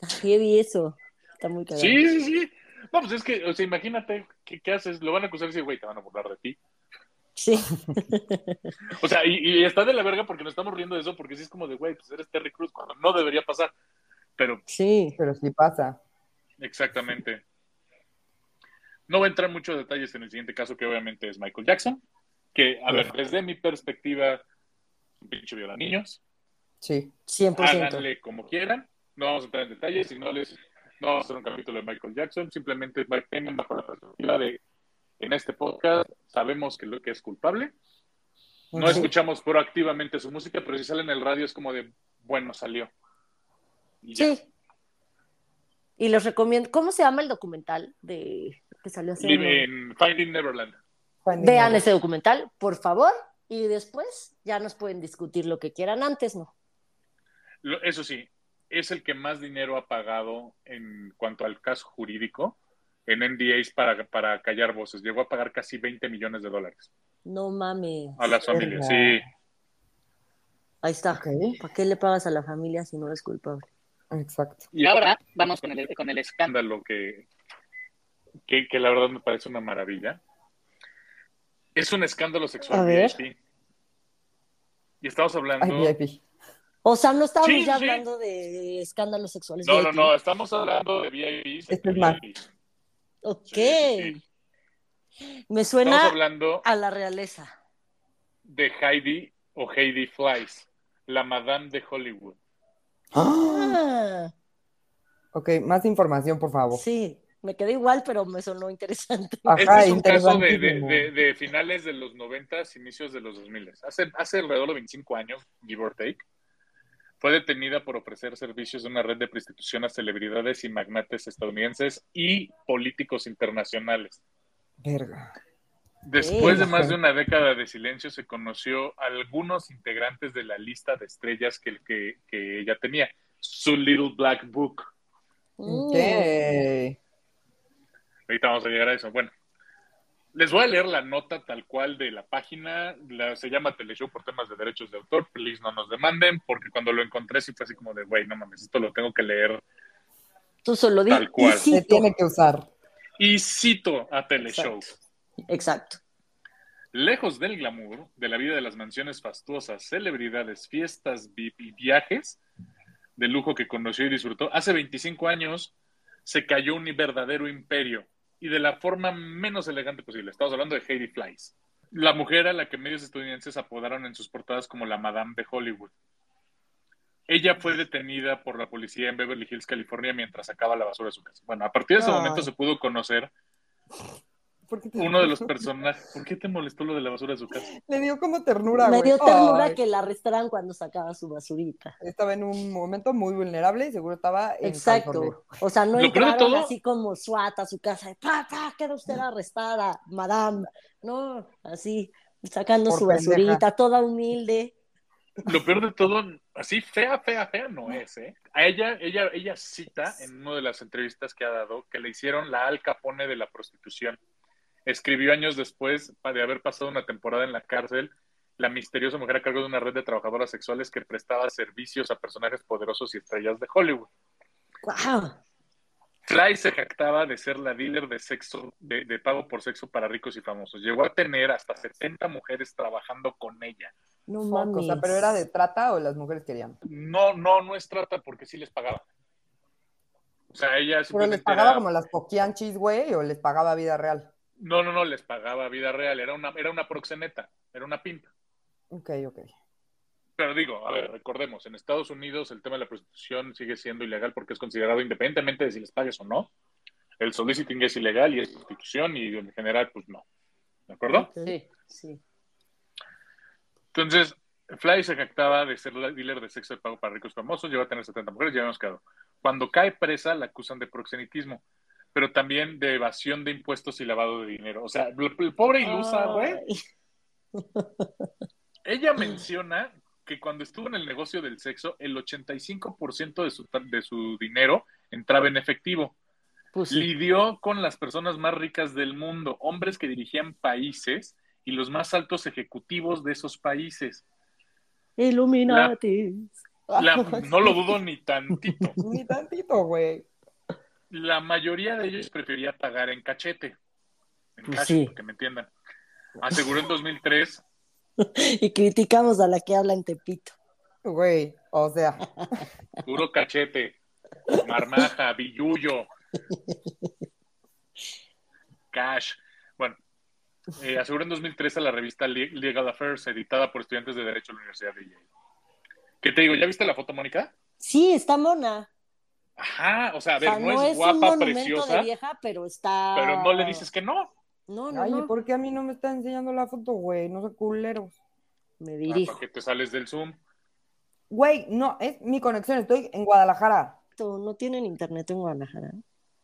Está heavy eso. Está muy cagado. Sí, sí, sí. No, pues es que, o sea, imagínate, ¿qué, qué haces? Lo van a acusar y decir, güey, te van a burlar de ti. Sí. [laughs] O sea, y, y está de la verga porque nos estamos riendo de eso, porque sí es como de, güey, pues eres Terry Cruz, cuando no debería pasar. Pero Sí. Pero sí pasa. Exactamente. No voy a entrar en muchos detalles en el siguiente caso, que obviamente es Michael Jackson, que, a ver, desde mi perspectiva, un pinche viola niños, Sí. 100%. háganle como quieran, no vamos a entrar en detalles, si no les, no vamos a hacer un capítulo de Michael Jackson, simplemente tengan bajo la perspectiva de, en este podcast, sabemos que lo que es culpable, no Sí. escuchamos proactivamente su música, pero si sale en el radio es como de, bueno, salió. Y. Sí. Y los recomiendo. ¿Cómo se llama el documental de que salió hace en Finding Neverland. Finding Vean Neverland. ese documental, por favor, y después ya nos pueden discutir lo que quieran. Antes no. Eso sí, es el que más dinero ha pagado en cuanto al caso jurídico en NDAs para, para callar voces. Llegó a pagar casi 20 millones de dólares No mames. a las familias. Sí. Ahí está. Ok, ¿Para qué le pagas a la familia si no eres culpable? exacto. y ahora vamos con el, con el escándalo. que, que, que la verdad me parece una maravilla. Es un escándalo sexual A ver. Y estamos hablando... Ay, VIP. O sea, no estábamos Sí, ya sí. hablando de escándalos sexuales. No, no, VIP. no, estamos hablando de VIPs. Este es más. Ok. Sí, Me Estamos suena hablando a la realeza. de Heidi o Heidi Flies, la madame de Hollywood. Ah, Ok, más información, por favor. sí, me quedé igual, pero me sonó interesante. Ajá, Este es un caso de, de- interesantísimo. de- de finales de los 90, inicios de los 2000. Hace, hace alrededor de 25 años, give or take, fue detenida por ofrecer servicios de una red de prostitución a celebridades y magnates estadounidenses y políticos internacionales. Verga. Después de más de una década de silencio, se conoció a algunos integrantes de la lista de estrellas que, que, que ella tenía, su Little Black Book. Mm. Ok. Ahorita vamos a llegar a eso. Bueno, les voy a leer la nota tal cual de la página. La- se llama Teleshow por temas de derechos de autor. Please no nos demanden, porque cuando lo encontré sí fue así como de, güey, no mames, esto lo tengo que leer. Tú solo di. Tal cual. y Se tiene que usar. Y cito a Teleshow. Exacto. Lejos del glamour, de la vida de las mansiones fastuosas, celebridades, fiestas y viajes de lujo que conoció y disfrutó, hace 25 años se cayó un verdadero imperio y de la forma menos elegante posible. Estamos hablando de Heidi Flies, la mujer a la que medios estadounidenses apodaron en sus portadas como la Madame de Hollywood. Ella fue detenida por la policía en Beverly Hills, California, mientras sacaba la basura de su casa. Bueno, a partir de ese Ay. momento se pudo conocer ¿Por qué te- uno de los personajes. ¿Por qué te molestó lo de la basura de su casa? Le dio como ternura, Me güey. dio ternura Ay, que la arrestaran cuando sacaba su basurita. Estaba en un momento muy vulnerable y seguro estaba en Exacto. O sea, no entraron todo- así como SWAT a su casa. ¡Pa, pa! Queda usted arrestada, madame. No, así, sacando Por su pendeja. basurita, toda humilde. Lo peor de todo, así fea, fea, fea no es, ¿eh? A ella, ella, ella cita en una de las entrevistas que ha dado que le hicieron la Al Capone de la prostitución. Escribió años después de haber pasado una temporada en la cárcel, la misteriosa mujer a cargo de una red de trabajadoras sexuales que prestaba servicios a personajes poderosos y estrellas de Hollywood. ¡Guau! Fly se jactaba de ser la dealer de sexo, de, de pago por sexo para ricos y famosos. Llegó a tener hasta 70 mujeres trabajando con ella. No mames. o sea, pero era de trata o las mujeres querían. No, no, no es trata porque sí les pagaba. O sea, ella Pero les pagaba era- como las poquianchis, güey, o les pagaba vida real. No, no, no, les pagaba vida real. Era una, era una proxeneta, era una pinta. Ok, ok. Pero digo, a ver, recordemos, en Estados Unidos el tema de la prostitución sigue siendo ilegal porque es considerado independientemente de si les pagues o no. El soliciting es ilegal y es prostitución y en general, pues no. ¿De acuerdo? Sí, sí. Entonces, Fly se jactaba de ser la dealer de sexo de pago para ricos famosos, llegó a tener 70 mujeres, ya habíamos quedado. Cuando cae presa, la acusan de proxenetismo, pero también de evasión de impuestos y lavado de dinero. O sea, el, pobre ilusa, güey, [laughs] ella menciona que cuando estuvo en el negocio del sexo, el 85% de su, de su dinero entraba en efectivo. Pues sí. Lidió con las personas más ricas del mundo, hombres que dirigían países y los más altos ejecutivos de esos países. Illuminati. La- [laughs] no lo dudo ni tantito. Ni tantito, güey. La mayoría de ellos prefería pagar en cachete. En Pues cash, sí. para que me entiendan. Aseguró en 2003 [laughs] Y criticamos a la que habla en Tepito. Güey, o sea, puro cachete, marmaja, billuyo, cash. Bueno, eh, aseguró en 2003 a la revista Le- Legal Affairs, editada por estudiantes de Derecho de la Universidad de Yale. ¿Qué te digo? ¿Ya viste la foto, Mónica? Sí, está mona. Ajá, o sea, a O ver, sea, no, no es, es guapa, preciosa, de vieja, pero está. pero no le dices que no. No, no, ay, no. ¿por qué a mí no me está enseñando la foto, güey? No sé culeros. Me Ah, dirijo. ¿Para qué te sales del Zoom? Güey, no, es mi conexión, estoy en Guadalajara. No tienen internet en Guadalajara.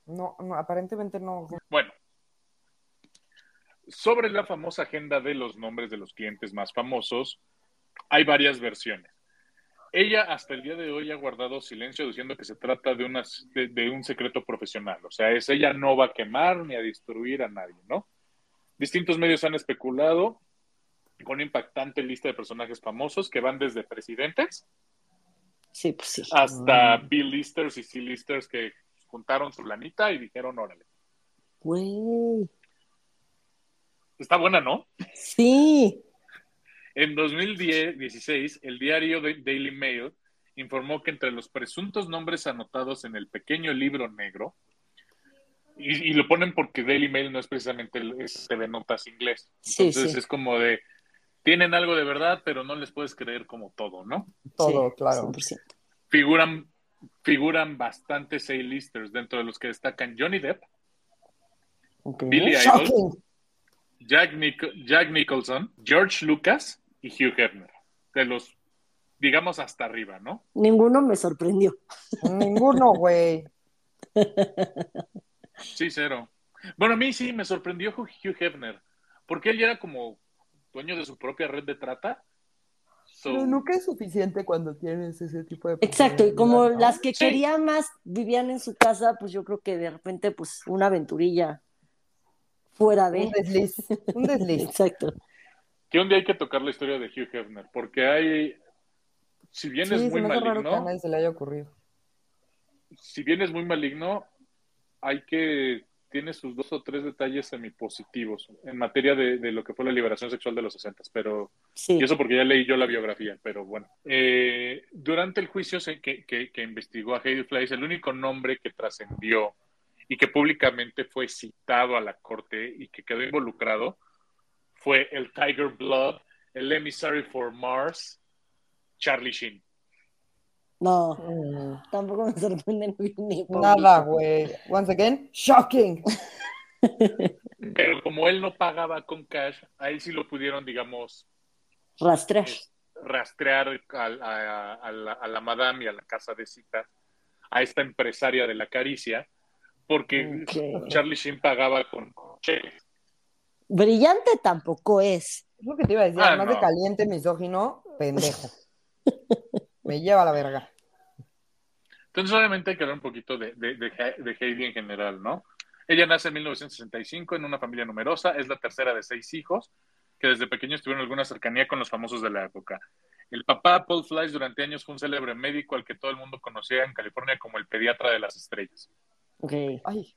No, no, aparentemente no. Bueno, sobre la famosa agenda de los nombres de los clientes más famosos, hay varias versiones. Ella hasta el día de hoy ha guardado silencio diciendo que se trata de, de, de un secreto profesional. O sea, es ella no va a quemar ni a destruir a nadie, ¿no? Distintos medios han especulado con una impactante lista de personajes famosos que van desde presidentes Sí, pues sí. hasta Mm. B-listers y C-listers que juntaron su lanita y dijeron, órale. Güey. Está buena, ¿no? Sí. En 2016, el diario Daily Mail informó que entre los presuntos nombres anotados en el pequeño libro negro, y, y lo ponen porque Daily Mail no es precisamente el es TV Notas inglés. Entonces sí. es como de, tienen algo de verdad, pero no les puedes creer como todo, ¿no? Todo, Sí, claro. 100%. Figuran, figuran bastantes A-listers, dentro de los que destacan Johnny Depp. Billy Idol. Jack, Nic- Jack Nicholson, George Lucas y Hugh Hefner. De los, digamos, hasta arriba, ¿no? Ninguno me sorprendió. Ninguno, güey. [laughs] Sí, cero. Bueno, a mí sí me sorprendió Hugh Hefner, porque él ya era como dueño de su propia red de trata. So, Pero nunca es suficiente cuando tienes ese tipo de Exacto, y como las que Sí. querían más vivían en su casa, pues yo creo que de repente, pues una aventurilla fuera de. Un desliz, un desliz. [laughs] Exacto. Que un día hay que tocar la historia de Hugh Hefner, porque hay, si bien Sí, es muy que a maligno, nadie se le haya ocurrido. si bien es muy maligno, hay que, tiene sus dos o tres detalles semipositivos en materia de, de lo que fue la liberación sexual de los 60, pero Sí. Y eso porque ya leí yo la biografía, pero bueno. Eh, durante el juicio que, que- que investigó a Heidi Fleiss, el único nombre que trascendió y que públicamente fue citado a la corte y que quedó involucrado fue el Tiger Blood, el Emissary for Mars, Charlie Sheen. No, Mm, tampoco me sorprende ni-. Nada, güey. Once again, shocking. [laughs] Pero como él no pagaba con cash, a él sí lo pudieron, digamos, Rastrear. rastrear a, a- a la, a la madame y a la casa de citas, a esta empresaria de la caricia, porque. Charlie Sheen pagaba con con cheques. Brillante tampoco es. Es lo que te iba a decir, Ah, además no. de caliente, misógino, pendejo. [laughs] Me lleva a la verga. Entonces, obviamente, hay que hablar un poquito de, de, de, de Heidi en general, ¿no? Ella nace en 1965 en una familia numerosa, es la tercera de seis hijos, que desde pequeños tuvieron alguna cercanía con los famosos de la época. El papá, Paul Fleiss, durante años fue un célebre médico al que todo el mundo conocía en California como el pediatra de las estrellas. Ok. Ay,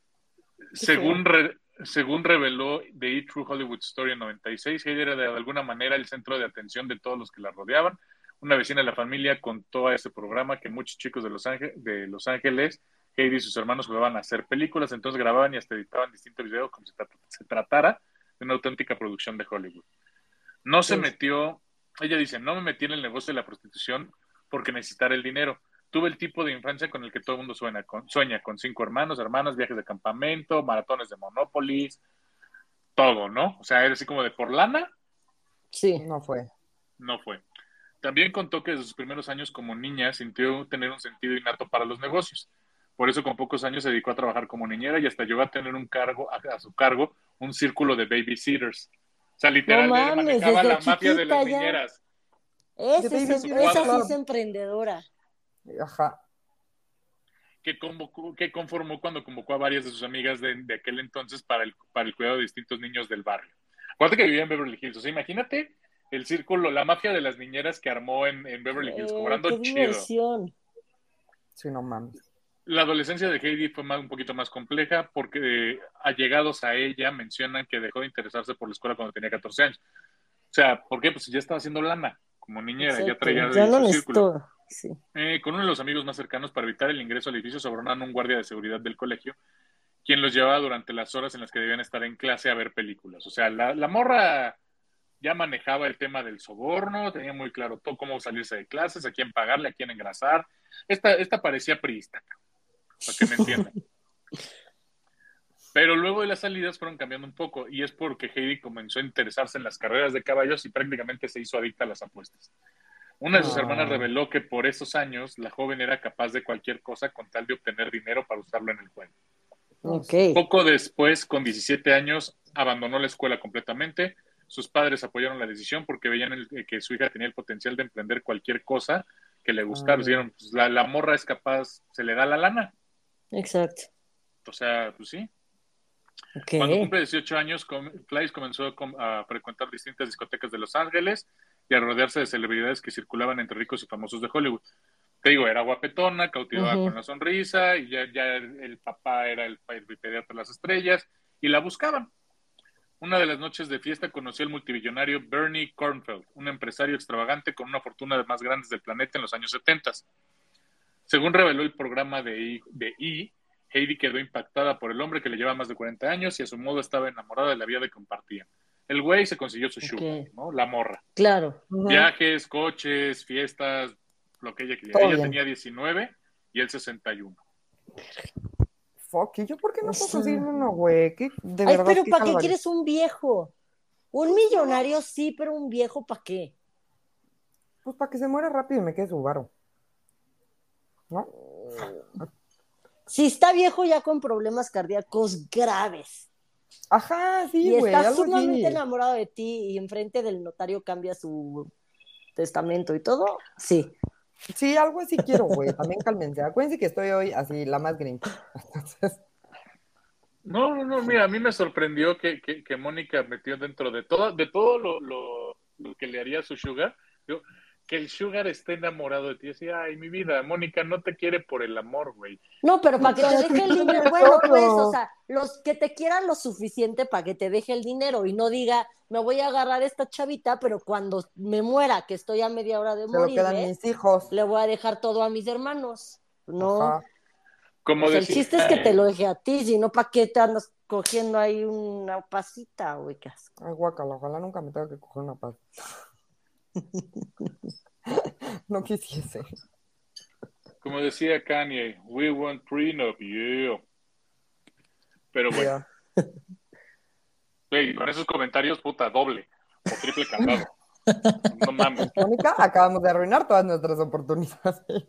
Según, re- según reveló The E! True Hollywood Story en 96, Heidi era de alguna manera el centro de atención de todos los que la rodeaban. Una vecina de la familia contó a ese programa que muchos chicos de Los, Ángeles, de Los Ángeles, Heidi y sus hermanos jugaban a hacer películas, entonces grababan y hasta editaban distintos videos como si se tratara de una auténtica producción de Hollywood. No se metió, ella dice, no me metí en el negocio de la prostitución porque necesitara el dinero. Tuve el tipo de infancia con el que todo el mundo sueña con, sueña, con cinco hermanos, hermanas, viajes de campamento, maratones de Monopolis, todo, ¿no? O sea, era así como de por lana, Sí. no fue. no fue. También contó que desde sus primeros años como niña sintió tener un sentido innato para los negocios. Por eso con pocos años se dedicó a trabajar como niñera y hasta llegó a tener un cargo a, a su cargo un círculo de babysitters. O sea, literal, No manejaba la mafia de las ya. niñeras. Es- esa sí es emprendedora. Ajá. que, convocó, que conformó cuando convocó a varias de sus amigas de, de aquel entonces para el, para el cuidado de distintos niños del barrio. Acuérdate que vivía en Beverly Hills. O sea, imagínate el círculo, la mafia de las niñeras que armó en, en Beverly Hills, Eh, cobrando qué chido. Sí, no mames. La adolescencia de Heidi fue más, un poquito más compleja porque eh, allegados a ella mencionan que dejó de interesarse por la escuela cuando tenía 14 años. O sea, ¿por qué? Pues ya estaba haciendo lana como niñera, ya traía Ya no su círculo. Sí. Eh, con uno de los amigos más cercanos para evitar el ingreso al edificio sobornaron a un guardia de seguridad del colegio, quien los llevaba durante las horas en las que debían estar en clase a ver películas. O sea, la, la morra ya manejaba el tema del soborno, tenía muy claro todo cómo salirse de clases, a quién pagarle, a quién engrasar. Esta, esta parecía priista, para que me entiendan. [laughs] Pero luego de las salidas fueron cambiando un poco y es porque Heidi comenzó a interesarse en las carreras de caballos y prácticamente se hizo adicta a las apuestas. Una de sus Ah. hermanas reveló que por esos años la joven era capaz de cualquier cosa con tal de obtener dinero para usarlo en el juego. Poco después, con 17 años, abandonó la escuela completamente. Sus padres apoyaron la decisión porque veían el- que su hija tenía el potencial de emprender cualquier cosa que le gustara. Ah. Dijeron, pues, la, la morra es capaz, se le da la lana. Exacto. O sea, pues sí. Cuando cumple 18 años, Fleiss comenzó a com- a frecuentar distintas discotecas de Los Ángeles y a rodearse de celebridades que circulaban entre ricos y famosos de Hollywood. Te digo, era guapetona, cautivaba con la sonrisa, y ya, ya el, el papá era el, el de las estrellas, y la buscaban. Una de las noches de fiesta conoció al multimillonario Bernie Kornfeld, un empresario extravagante con una fortuna de más grandes del planeta en los años 70. Según reveló el programa de E! de E! Heidi quedó impactada por el hombre que le lleva más de 40 años y a su modo estaba enamorada de la vida que compartían. El güey se consiguió su sugar, Ok. ¿no? La morra. Claro. Viajes, coches, fiestas, lo que ella quería. Todo ella bien. tenía 19 y él 61. Fuck, ¿y yo por qué no puedo conseguir uno, güey? ¿Qué- De Ay, verdad, pero qué ¿para qué calvario. quieres un viejo? Un millonario sí, pero un viejo ¿para qué? Pues para que se muera rápido y me quede su varo. ¿No? Si está viejo ya con problemas cardíacos graves Ajá, sí, y güey. está algo sumamente así. enamorado de ti y enfrente del notario cambia su testamento y todo, sí. Sí, algo así quiero, güey. También cálmense. Acuérdense que estoy hoy así, la más. [laughs] Entonces, No, no, no, mira, a mí me sorprendió que, que, que Mónica metió dentro de todo, de todo lo, lo, lo que le haría a su sugar, yo, que el sugar esté enamorado de ti. Decía, ay, mi vida, Mónica no te quiere por el amor, güey. No, pero para que te deje el dinero, bueno, pues, o sea, los que te quieran lo suficiente para que te deje el dinero y no diga, me voy a agarrar a esta chavita, pero cuando me muera, que estoy a media hora de morir, mis hijos. le voy a dejar todo a mis hermanos. No, Ajá. Como o sea, el chiste es que te lo deje a ti, si no, ¿para qué te andas cogiendo ahí una pasita, güey? qué asco. Ay, guacala, ojalá nunca me tenga que coger una paz. [laughs] no quisiese. Como decía Kanye, we want prenup, yeah. Pero bueno. Güey, [laughs] con esos comentarios, puta, doble o triple candado. No mames. Mónica, acabamos de arruinar todas nuestras oportunidades. [laughs]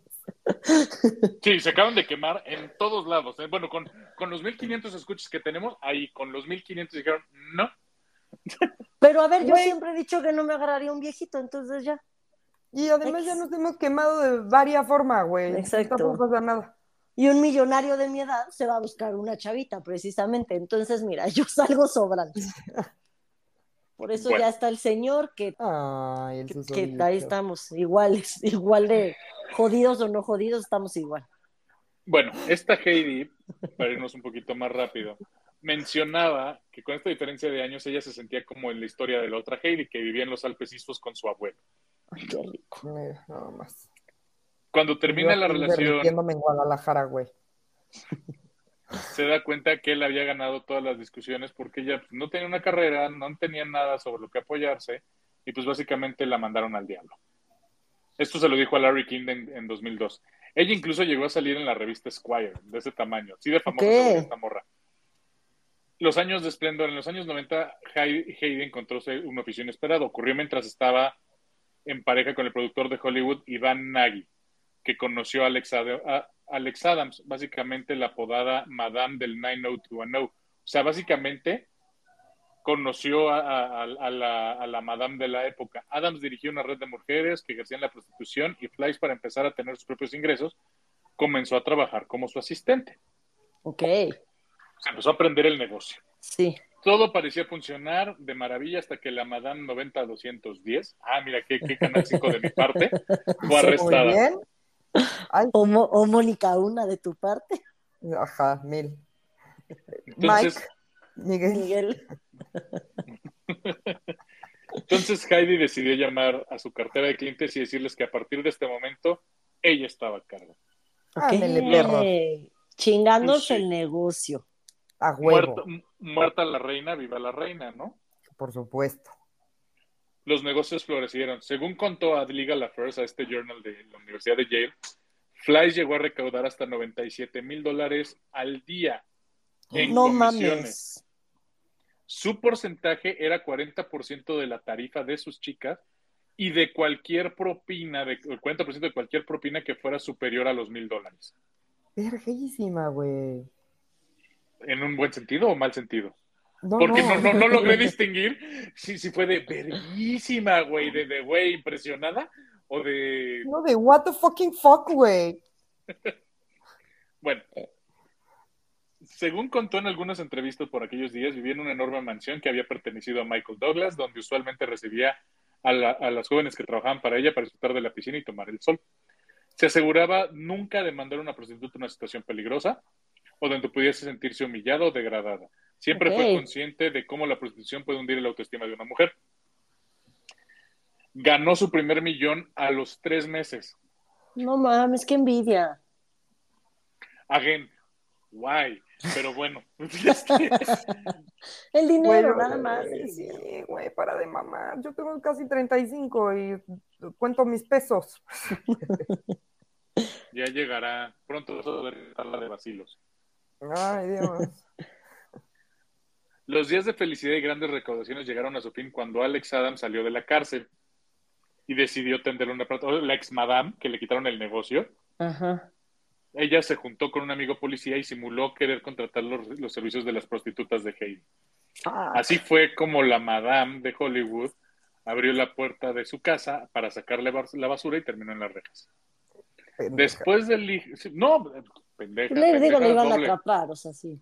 Sí, se acaban de quemar en todos lados. ¿eh? Bueno, con, con los 1500 escuches que tenemos, ahí con los 1500 dijeron, no. Pero a ver, yo siempre he dicho que no me agarraría un viejito, entonces ya. Y además ya nos hemos quemado de varias formas, güey. Exacto. Tampoco pasa nada. Y un millonario de mi edad se va a buscar una chavita, precisamente. Entonces, mira, yo salgo sobrante. Por eso Bueno. ya está el señor que, Ay, el que, ahí estamos, iguales, [laughs] igual de jodidos o no jodidos, estamos igual. Bueno, esta Heidi, para irnos un poquito más rápido, mencionaba que con esta diferencia de años ella se sentía como en la historia de la otra Heidi, que vivía en los Alpes suizos con su abuelo. Ay, qué rico. Mira, nada más. Cuando termina Yo la relación, en Guadalajara, güey. se da cuenta que él había ganado todas las discusiones porque ella pues, no tenía una carrera, no tenía nada sobre lo que apoyarse y pues básicamente la mandaron al diablo. Esto se lo dijo a Larry King en, en 2002. Ella incluso llegó a salir en la revista Squire, de ese tamaño, así de famosa esta morra. Los años de esplendor, en los años 90, Heidi encontró un oficio inesperado. Ocurrió mientras estaba en pareja con el productor de Hollywood, Ivan Nagy, que conoció a Alex, Adams, básicamente la apodada Madame del 90210. O sea, básicamente conoció a, la, a la Madame de la época. Adams dirigió una red de mujeres que ejercían la prostitución y Fleiss, para empezar a tener sus propios ingresos, comenzó a trabajar como su asistente. Ok, Se empezó a aprender el negocio. sí. Todo parecía funcionar de maravilla hasta que la Madame 90-210, ah, mira, qué, qué canal 5 de mi parte, fue Muy arrestada. bien. Ay, O, Mo- o Mónica, una de tu parte, ajá, mil. Entonces, Mike, Miguel. Miguel. entonces Heidi decidió llamar a su cartera de clientes y decirles que a partir de este momento ella estaba a cargo. Ándele, Ok. perro. Chingándose Sí. el negocio. A huevo, Muerta, muerta la reina, viva la reina, ¿no? por supuesto. Los negocios florecieron. Según contó a Legal Affairs, a este journal de la Universidad de Yale, Fleiss llegó a recaudar hasta 97 mil dólares al día en no comisiones. mames. Su porcentaje era 40% de la tarifa de sus chicas y de cualquier propina, de, el 40% de cualquier propina que fuera superior a los mil dólares. Verguísima, güey. ¿En un buen sentido o mal sentido? No, Porque no, no, no [laughs] logré distinguir si, si fue de verguísima, güey, de, de güey impresionada o de... No, de what the fucking fuck, güey. [laughs] Bueno, según contó en algunas entrevistas por aquellos días, vivía en una enorme mansión que había pertenecido a Michael Douglas, donde usualmente recibía a, la- a las jóvenes que trabajaban para ella para disfrutar de la piscina y tomar el sol. Se aseguraba nunca de mandar a una prostituta a una situación peligrosa o donde pudiese sentirse humillada o degradada. Siempre fue consciente de cómo la prostitución puede hundir la autoestima de una mujer. Ganó su primer millón a los tres meses. No mames, qué envidia. Again, why? Pero bueno, [laughs] [laughs] El dinero, nada más. güey, Sí, güey, para de mamar. Yo tengo casi 35 y cuento mis pesos. [laughs] ya llegará pronto de la de vacilos. Ay, Dios. Los días de felicidad y grandes recaudaciones llegaron a su fin cuando Alex Adams salió de la cárcel y decidió tender una plata. La ex madame, que le quitaron el negocio, Ajá. ella se juntó con un amigo policía y simuló querer contratar los, los servicios de las prostitutas de Heidi. Ah, Así fue como la madame de Hollywood abrió la puerta de su casa para sacarle la basura y terminó en las rejas. Pendeja. Después del... No, pendeja. le digo, le iban a atrapar, o sea, sí.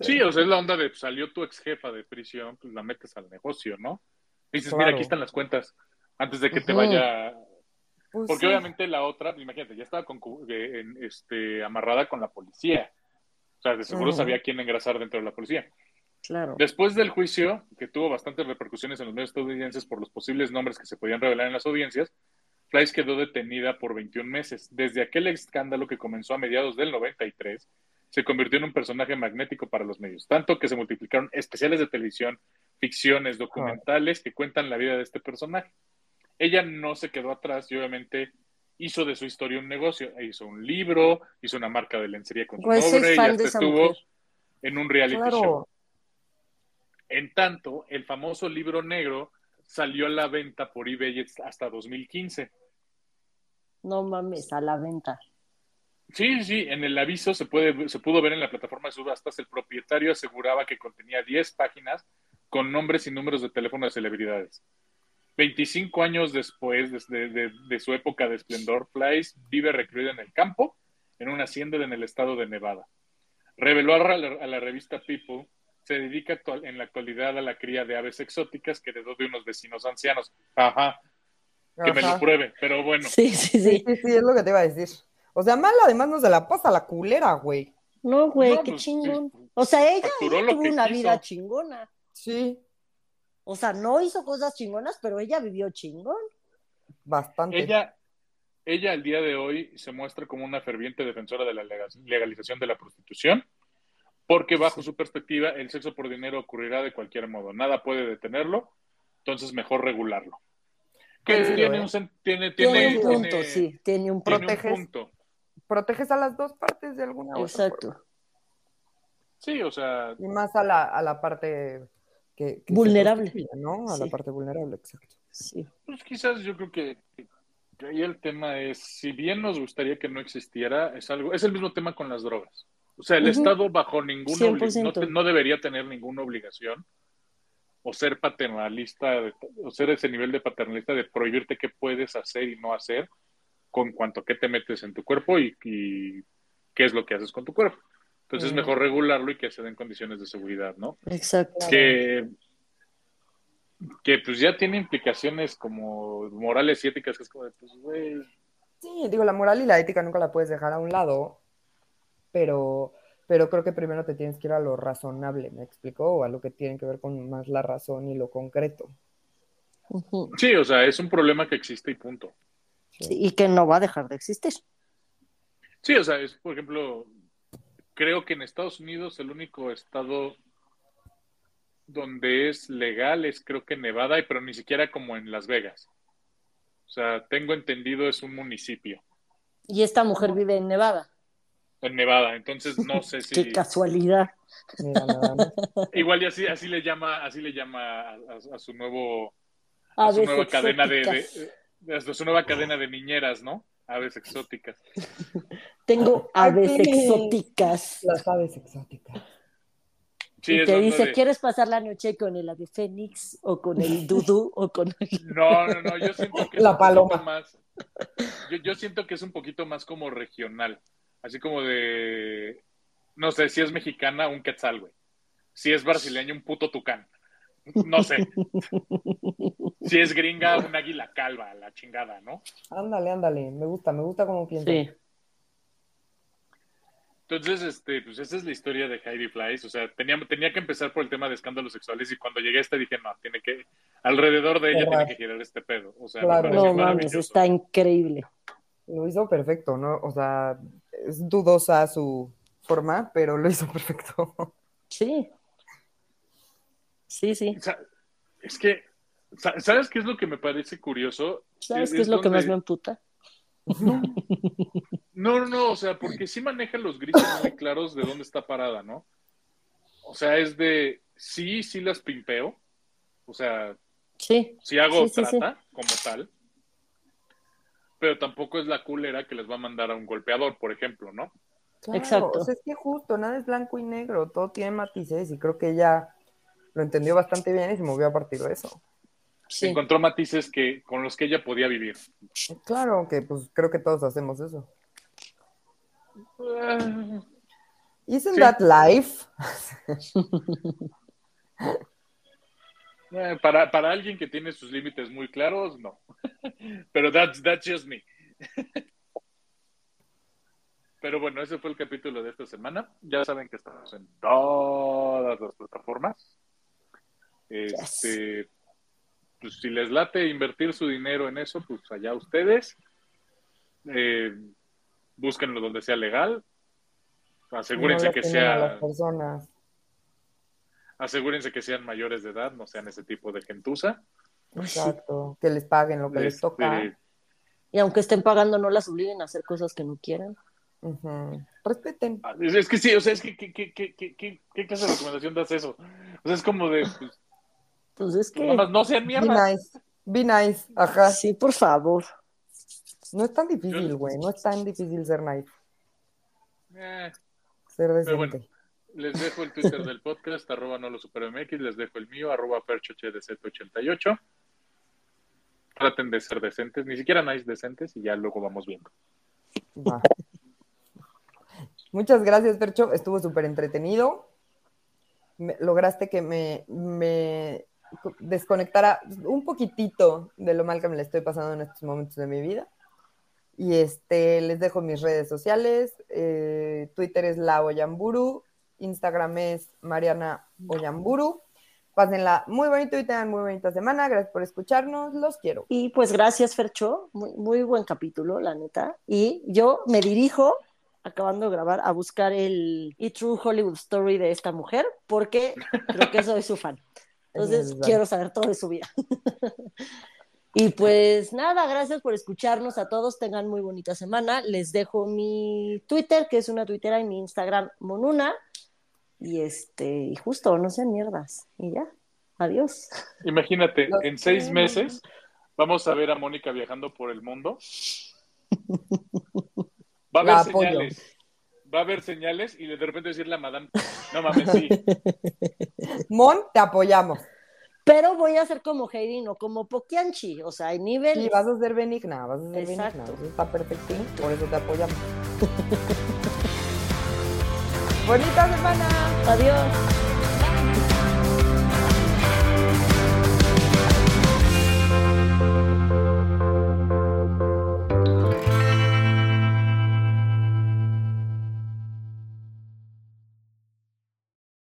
Sí, o sea, es la onda de salió tu ex jefa de prisión, pues la metes al negocio, ¿no? Y dices, mira, aquí están las cuentas, antes de que te vaya. Pues Porque sí. obviamente la otra, imagínate, ya estaba con, eh, en- este, amarrada con la policía. O sea, de seguro sabía quién engrasar dentro de la policía. Claro. Después del juicio, que tuvo bastantes repercusiones en los medios estadounidenses por los posibles nombres que se podían revelar en las audiencias, Fleiss quedó detenida por 21 meses. Desde aquel escándalo que comenzó a mediados del 93, se convirtió en un personaje magnético para los medios, tanto que se multiplicaron especiales de televisión, ficciones, documentales que cuentan la vida de este personaje. Ella no se quedó atrás y obviamente hizo de su historia un negocio. Hizo un libro, hizo una marca de lencería con su soy nombre y hasta estuvo mujer. en un reality show. En tanto, el famoso libro negro salió a la venta por eBay hasta 2015. No mames, a la venta. Sí, sí, en el aviso se, puede, se pudo ver en la plataforma de subastas, el propietario aseguraba que contenía 10 páginas con nombres y números de teléfono de celebridades. 25 años después de, de- su época de esplendor, Place vive recluido en el campo, en una hacienda en el estado de Nevada. Reveló a la, revista People, se dedica en la actualidad a la cría de aves exóticas que heredó de unos vecinos ancianos. Ajá, que me lo pruebe, pero bueno. Sí, sí, Sí, sí. sí, es lo que te iba a decir. O sea, mal además no se la pasa la culera, güey. No, güey, No, qué pues, chingón. sí. O sea, ella, ella tuvo una quiso. vida chingona. Sí, O sea, no hizo cosas chingonas, pero ella vivió chingón. bastante. Ella, ella al día de hoy se muestra como una ferviente defensora de la lega- legalización de la prostitución, porque bajo su perspectiva el sexo por dinero ocurrirá de cualquier modo, nada puede detenerlo, entonces mejor regularlo. Que tiene ¿eh? un, tiene, Tiene, tiene, un punto, tiene- sí, tiene un tiene punto. un Proteges. punto. Proteges a las dos partes de alguna otra Exacto. Sí, o sea, Y más a la, a la parte que, Vulnerable. ¿no? A Sí. la parte vulnerable, exacto. Sí. pues quizás yo creo que, que ahí el tema es, si bien nos gustaría que no existiera, es algo, es el mismo tema con las drogas. O sea, el. Estado bajo ninguna no, 100%. te- no debería tener ninguna obligación o ser paternalista o ser ese nivel de paternalista de prohibirte qué puedes hacer y no hacer con cuanto que te metes en tu cuerpo y, y qué es lo que haces con tu cuerpo. Entonces es Mm. mejor regularlo y que se den condiciones de seguridad, ¿no? Exacto. Que, que pues ya tiene implicaciones como morales y éticas, que es como de, pues, güey, Sí, digo, la moral y la ética nunca la puedes dejar a un lado, pero, pero creo que primero te tienes que ir a lo razonable, ¿me explico? O a lo que tiene que ver con más la razón y lo concreto. Sí, o sea, es un problema que existe y punto. Sí, y que no va a dejar de existir. Sí, o sea, es, por ejemplo, creo que en Estados Unidos el único estado donde es legal es creo que Nevada, pero ni siquiera como en Las Vegas. O sea, tengo entendido es un municipio Y esta mujer vive en Nevada. En Nevada, entonces no sé [laughs] si Qué casualidad. Mira, nada más. igual y así así le llama así le llama a, a- a su nuevo a su Aves nueva cadena de, de- de- a su nueva cadena de niñeras, ¿no? Aves exóticas. [laughs] Tengo aves Ay, tiene- exóticas. Las aves exóticas. Sí, y te dice, de- ¿quieres pasar la noche con el ave fénix o con el dudú o con el... [laughs] No, no, no, yo siento que es La un poquito paloma. más. Yo, yo siento que es un poquito más como regional. Así como de. No sé, si es mexicana, un quetzal, güey. Si es brasileño, un puto tucán. No sé. [laughs] Si es gringa, un águila calva, la chingada, ¿no? Ándale, ándale. Me gusta, me gusta cómo piensas. Sí. Entonces, este, pues esa es la historia de Heidi Flies. O sea, tenía, tenía que empezar por el tema de escándalos sexuales y cuando llegué a este dije, no, tiene que, alrededor de ella tiene que girar este pedo. O sea, Claro. me No mames, está increíble. Lo hizo perfecto, ¿no? O sea, es dudosa su forma, pero lo hizo [laughs] perfecto. Sí. Sí, sí. O sea, es que, sa- ¿sabes qué es lo que me parece curioso? ¿Sabes Es- qué es es lo que más me emputa? No, no, no, o sea, porque sí maneja los grises muy claros de dónde está parada, ¿no? O sea, es de, sí, sí las pimpeo, o sea, Sí. sí hago Sí, sí, sí. trata como tal, pero tampoco es la culera que les va a mandar a un golpeador, por ejemplo, ¿no? Claro, Exacto. O sea, es que justo, nada es blanco y negro, todo tiene matices y creo que ella lo entendió bastante bien y se movió a partir de eso. Sí. Encontró matices que, con los que ella podía vivir. Claro que pues creo que todos hacemos eso. Ah, Isn't Sí. that life? [laughs] Eh, para, para alguien que tiene sus límites muy claros, no. [laughs] Pero that's, that's just me. [laughs] Pero bueno, ese fue el capítulo de esta semana. Ya saben que estamos en todas las plataformas. Este, pues si les late invertir su dinero en eso, pues allá ustedes. Eh, búsquenlo donde sea legal. Asegúrense No que a sea las personas. Asegúrense que sean mayores de edad, no sean ese tipo de gentuza. Exacto. Que les paguen lo que les Este, toca. Y aunque estén pagando, no las obliguen a hacer cosas que no quieran. Ujú. Respeten. Es, es que sí, o sea, es que ¿qué, qué, qué, qué, qué- qué clase de recomendación das eso? O sea, es como de, pues, Pues es que. nada más no sean Be mierdas. nice. Be nice. Ajá. Sí, por favor. No es tan difícil, güey. No es tan difícil ser nice. Eh, Ser decente. Pero bueno. Les dejo el Twitter del podcast, arroba no lo supero les dejo el mío, arroba perchohdz88. Traten de ser decentes, ni siquiera nice decentes, y ya luego vamos viendo. Muchas gracias, Percho. Estuvo súper entretenido. Lograste que me, me co- desconectara un poquitito de lo mal que me le estoy pasando en estos momentos de mi vida. Y este, les dejo mis redes sociales. eh, Twitter es la Oyamburu. Instagram es Mariana Oyamburu. Pásenla muy bonito y tengan muy bonita semana. Gracias por escucharnos. Los quiero. Y pues gracias, Fercho. Muy, muy buen capítulo, la neta. Y yo me dirijo, acabando de grabar, a buscar el E True Hollywood Story de esta mujer, porque creo que soy su fan. [laughs] Entonces, quiero saber todo de su vida. [laughs] y pues nada, gracias por escucharnos a todos. Tengan muy bonita semana. Les dejo mi Twitter, que es una tuitera, y mi Instagram, Monuna. Y este, y justo, no sean mierdas. Y ya. Adiós. Imagínate, Los en seis meses vamos a ver a Mónica viajando por el mundo. Va a haber La apoyo. señales. Va a haber señales y de repente decirle a Madame, no mames, sí. [laughs] Mon, te apoyamos. Pero voy a ser como Heidi, no como Poquianchi. O sea, hay niveles. Sí, vas a ser benigna, vas a ser Exacto. benigna. Eso está perfecto, por eso te apoyamos. [laughs] Bonita semana. Adiós.